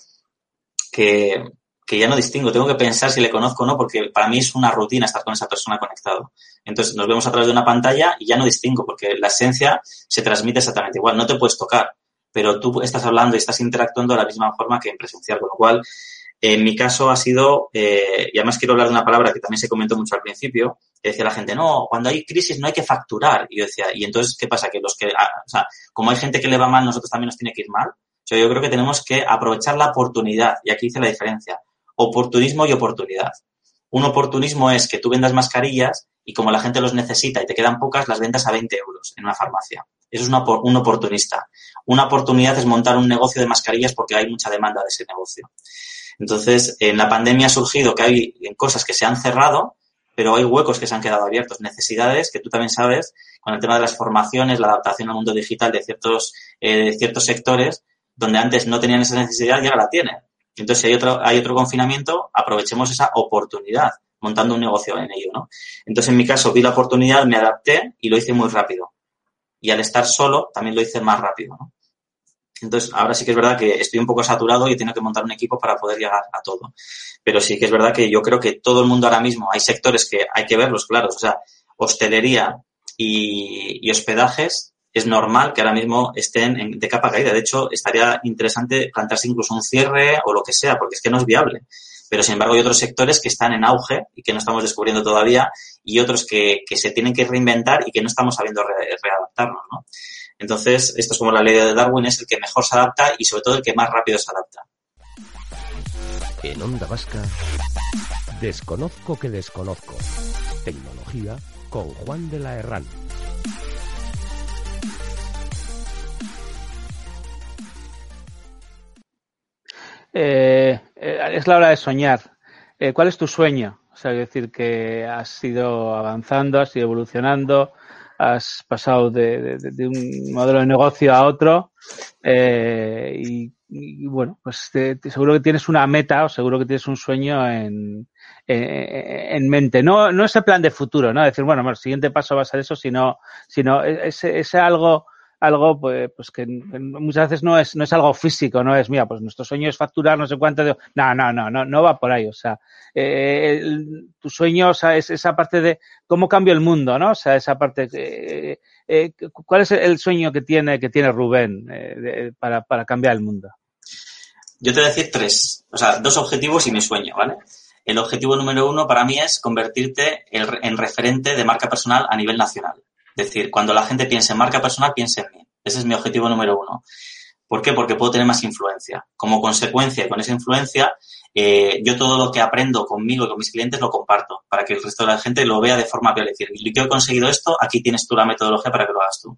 que, que ya no distingo, tengo que pensar si le conozco o no, porque para mí es una rutina estar con esa persona conectado. Entonces nos vemos a través de una pantalla y ya no distingo, porque la esencia se transmite exactamente igual. No te puedes tocar, pero tú estás hablando y estás interactuando de la misma forma que en presencial, con lo cual, en mi caso ha sido, eh, y además quiero hablar de una palabra que también se comentó mucho al principio, que decía la gente, no, cuando hay crisis no hay que facturar. Y yo decía, ¿y entonces qué pasa? Que los que, ah, o sea, como hay gente que le va mal, nosotros también nos tiene que ir mal. O sea, yo creo que tenemos que aprovechar la oportunidad, y aquí hice la diferencia oportunismo y oportunidad. Un oportunismo es que tú vendas mascarillas y como la gente los necesita y te quedan pocas, las ventas a 20 euros en una farmacia. Eso es un oportunista. Una oportunidad es montar un negocio de mascarillas porque hay mucha demanda de ese negocio. Entonces, en la pandemia ha surgido que hay cosas que se han cerrado, pero hay huecos que se han quedado abiertos, necesidades que tú también sabes con el tema de las formaciones, la adaptación al mundo digital de ciertos, eh, de ciertos sectores, donde antes no tenían esa necesidad y ahora la tienen. Entonces, si hay otro, hay otro confinamiento, aprovechemos esa oportunidad montando un negocio en ello, ¿no? Entonces, en mi caso, vi la oportunidad, me adapté y lo hice muy rápido. y al estar solo también lo hice más rápido. ¿no? Entonces, ahora sí que es verdad que estoy un poco saturado y tengo que montar un equipo para poder llegar a todo. Pero sí que es verdad que yo creo que todo el mundo ahora mismo, hay sectores que hay que verlos claros, o sea, hostelería y, hospedajes, es normal que ahora mismo estén de capa caída. De hecho, estaría interesante plantearse incluso un cierre o lo que sea, porque es que no es viable. Pero, sin embargo, hay otros sectores que están en auge y que no estamos descubriendo todavía y otros que, se tienen que reinventar y que no estamos sabiendo readaptarnos, ¿no? Entonces, esto es como la ley de Darwin, es el que mejor se adapta y sobre todo el que más rápido se adapta. En Onda Vasca, desconozco que desconozco. Tecnología con Juan de la Herrán. Eh, eh, es la hora de soñar. Eh, ¿Cuál es tu sueño? O sea, es decir, que has ido avanzando, has ido evolucionando, has pasado de, un modelo de negocio a otro y, bueno, pues seguro que tienes una meta o seguro que tienes un sueño en, en, mente. No, no ese plan de futuro, ¿no? Decir, bueno, el siguiente paso va a ser eso, sino, sino ese, ese algo algo pues, pues que muchas veces no es, no es algo físico, no es, mira, pues nuestro sueño es facturar no sé cuánto. De... No, no, no, no, no va por ahí. O sea, eh, tu sueño, o sea, es esa parte de cómo cambia el mundo, ¿no? O sea, esa parte, eh, eh, ¿cuál es el sueño que tiene, que tiene Rubén eh, para, para cambiar el mundo? Yo te voy a decir tres, o sea, dos objetivos y mi sueño, ¿vale? El objetivo número uno para mí es convertirte en referente de marca personal a nivel nacional. Es decir, cuando la gente piense en marca personal, piense en mí. Ese es mi objetivo número uno. ¿Por qué? Porque puedo tener más influencia. Como consecuencia, con esa influencia, eh, yo todo lo que aprendo conmigo y con mis clientes lo comparto para que el resto de la gente lo vea de forma real. Es decir, yo he conseguido esto, aquí tienes tú la metodología para que lo hagas tú.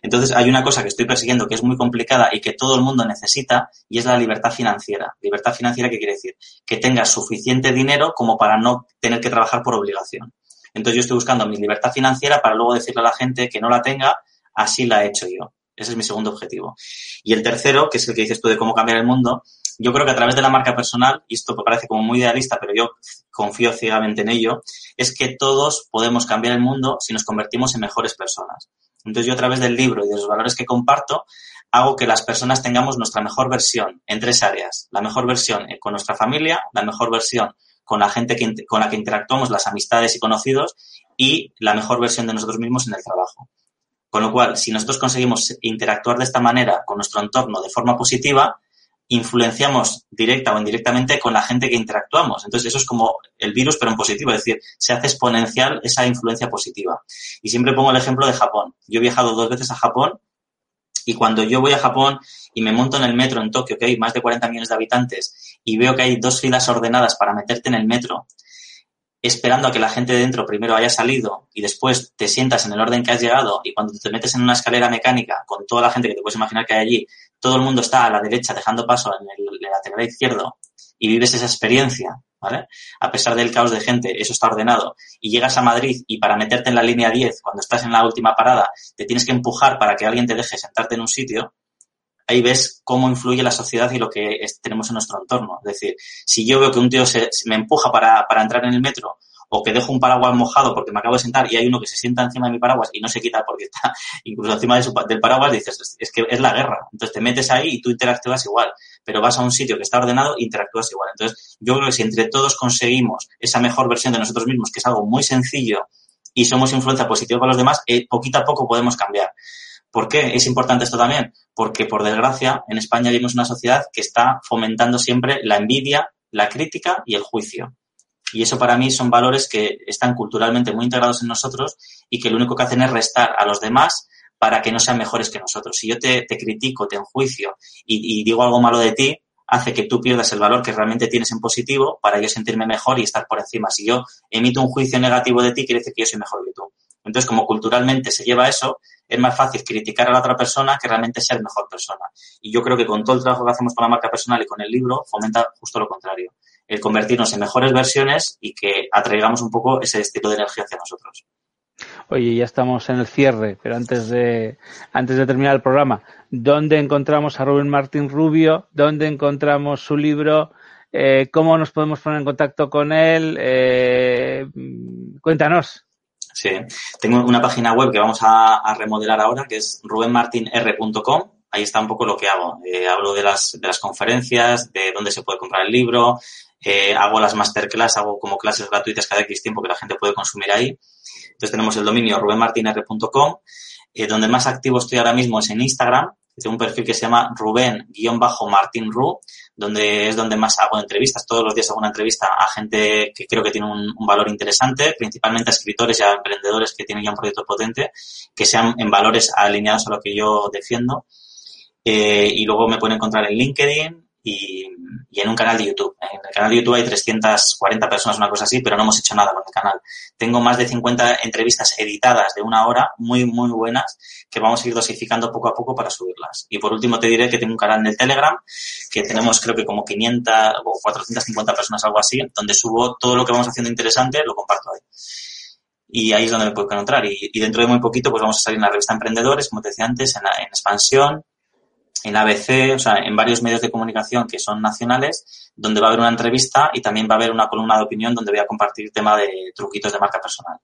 Entonces, hay una cosa que estoy persiguiendo que es muy complicada y que todo el mundo necesita y es la libertad financiera. Libertad financiera, ¿qué quiere decir? Que tengas suficiente dinero como para no tener que trabajar por obligación. Entonces yo estoy buscando mi libertad financiera para luego decirle a la gente que no la tenga, así la he hecho yo. Ese es mi segundo objetivo. Y el tercero, que es el que dices tú de cómo cambiar el mundo, yo creo que a través de la marca personal, y esto parece como muy idealista, pero yo confío ciegamente en ello, es que todos podemos cambiar el mundo si nos convertimos en mejores personas. Entonces yo a través del libro y de los valores que comparto, hago que las personas tengamos nuestra mejor versión en tres áreas. La mejor versión con nuestra familia, la mejor versión con la gente con la que interactuamos, las amistades y conocidos, y la mejor versión de nosotros mismos en el trabajo. Con lo cual, si nosotros conseguimos interactuar de esta manera con nuestro entorno de forma positiva, influenciamos directa o indirectamente con la gente que interactuamos. Entonces, eso es como el virus, pero en positivo, es decir, se hace exponencial esa influencia positiva. Y siempre pongo el ejemplo de Japón. Yo he viajado dos veces a Japón y cuando yo voy a Japón y me monto en el metro en Tokio, que hay más de 40 millones de habitantes, y veo que hay dos filas ordenadas para meterte en el metro, esperando a que la gente de dentro primero haya salido y después te sientas en el orden que has llegado y cuando te metes en una escalera mecánica con toda la gente que te puedes imaginar que hay allí, todo el mundo está a la derecha dejando paso en el, lateral izquierdo y vives esa experiencia, ¿vale? A pesar del caos de gente, eso está ordenado. Y llegas a Madrid y para meterte en la línea 10, cuando estás en la última parada, te tienes que empujar para que alguien te deje sentarte en un sitio, ahí ves cómo influye la sociedad y lo que tenemos en nuestro entorno. Es decir, si yo veo que un tío se, me empuja para, para entrar en el metro o que dejo un paraguas mojado porque me acabo de sentar y hay uno que se sienta encima de mi paraguas y no se quita porque está incluso encima del paraguas, dices, es que es la guerra. Entonces te metes ahí y tú interactúas igual, pero vas a un sitio que está ordenado e interactúas igual. Entonces yo creo que si entre todos conseguimos esa mejor versión de nosotros mismos, que es algo muy sencillo y somos influencia positiva para los demás, eh, poquito a poco podemos cambiar. ¿Por qué es importante esto también? Porque, por desgracia, en España vivimos una sociedad que está fomentando siempre la envidia, la crítica y el juicio. Y eso para mí son valores que están culturalmente muy integrados en nosotros y que lo único que hacen es restar a los demás para que no sean mejores que nosotros. Si yo te, critico, te enjuicio y, y, digo algo malo de ti, hace que tú pierdas el valor que realmente tienes en positivo para yo sentirme mejor y estar por encima. Si yo emito un juicio negativo de ti, quiere decir que yo soy mejor que tú. Entonces, como culturalmente se lleva eso, es más fácil criticar a la otra persona que realmente ser mejor persona. Y yo creo que con todo el trabajo que hacemos con la marca personal y con el libro, fomenta justo lo contrario. El convertirnos en mejores versiones y que atraigamos un poco ese estilo de energía hacia nosotros. Oye, ya estamos en el cierre, pero antes de, antes de terminar el programa, ¿dónde encontramos a Rubén Martín Rubio? ¿Dónde encontramos su libro? Eh, ¿Cómo nos podemos poner en contacto con él? Eh, cuéntanos. Sí, tengo una página web que vamos a, remodelar ahora, que es rubenmartinr.com. Ahí está un poco lo que hago. Eh, hablo de las, de las conferencias, de dónde se puede comprar el libro, eh, hago las masterclass, hago como clases gratuitas cada X tiempo que la gente puede consumir ahí. Entonces tenemos el dominio rubenmartinr.com. Eh, donde más activo estoy ahora mismo es en Instagram. Tengo un perfil que se llama Ruben-Martinru, donde es donde más hago entrevistas. Todos los días hago una entrevista a gente que creo que tiene un, valor interesante, principalmente a escritores y a emprendedores que tienen ya un proyecto potente, que sean en valores alineados a lo que yo defiendo. Eh, y luego me pueden encontrar en LinkedIn, y, en un canal de YouTube. En el canal de YouTube hay 340 personas, una cosa así, pero no hemos hecho nada con el canal. Tengo más de 50 entrevistas editadas de una hora, muy, muy buenas, que vamos a ir dosificando poco a poco para subirlas. Y por último te diré que tengo un canal el Telegram, que tenemos creo que como 500 o 450 personas, algo así, donde subo todo lo que vamos haciendo interesante, lo comparto ahí y ahí es donde me puedo encontrar. Y, dentro de muy poquito, pues vamos a salir en la revista Emprendedores, como te decía antes, en, en expansión, en ABC, o sea, en varios medios de comunicación que son nacionales, donde va a haber una entrevista y también va a haber una columna de opinión donde voy a compartir tema de truquitos de marca personal.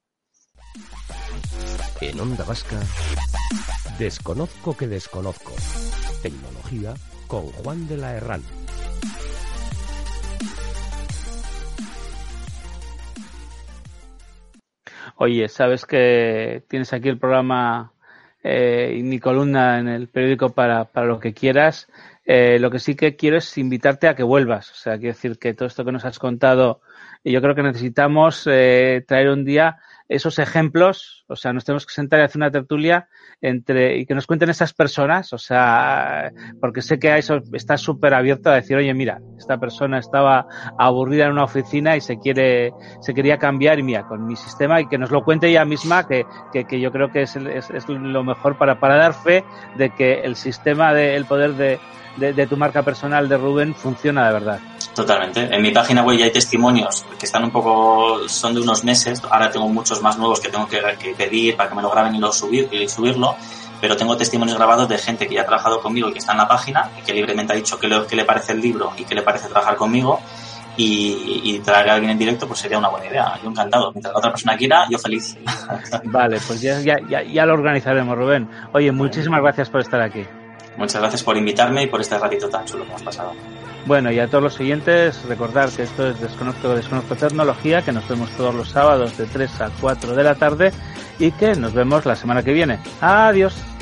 En Onda Vasca, desconozco que desconozco. Tecnología con Juan de la Herrán. Oye, sabes que tienes aquí el programa eh, y mi columna en el periódico para, para lo que quieras. Eh, lo que sí que quiero es invitarte a que vuelvas. O sea, quiero decir que todo esto que nos has contado, yo creo que necesitamos eh, traer un día esos ejemplos, o sea, nos tenemos que sentar y hacer una tertulia entre y que nos cuenten esas personas, o sea, porque sé que eso está súper abierto a decir, oye, mira, esta persona estaba aburrida en una oficina y se quiere, se quería cambiar y mira, con mi sistema y que nos lo cuente ella misma, que, que, yo creo que es, es, lo mejor para, para dar fe de que el sistema del poder de, de, tu marca personal de Rubén funciona de verdad. Totalmente. En mi página web ya hay testimonios que están un poco, son de unos meses. Ahora tengo muchos más nuevos que tengo que, para que me lo graben y lo subir y subirlo. Pero tengo testimonios grabados de gente que ya ha trabajado conmigo y que está en la página y que libremente ha dicho qué le, le parece el libro y qué le parece trabajar conmigo. Y, y, traer a alguien en directo pues sería una buena idea. Yo encantado. Mientras la otra persona quiera, yo feliz. Vale, pues ya, ya, ya lo organizaremos, Rubén. Oye, muchísimas gracias por estar aquí. Muchas gracias por invitarme y por este ratito tan chulo que hemos pasado. Bueno, y a todos los siguientes, recordar que esto es Desconozco, Desconozco Tecnología, que nos vemos todos los sábados de 3 a 4 de la tarde y que nos vemos la semana que viene. Adiós.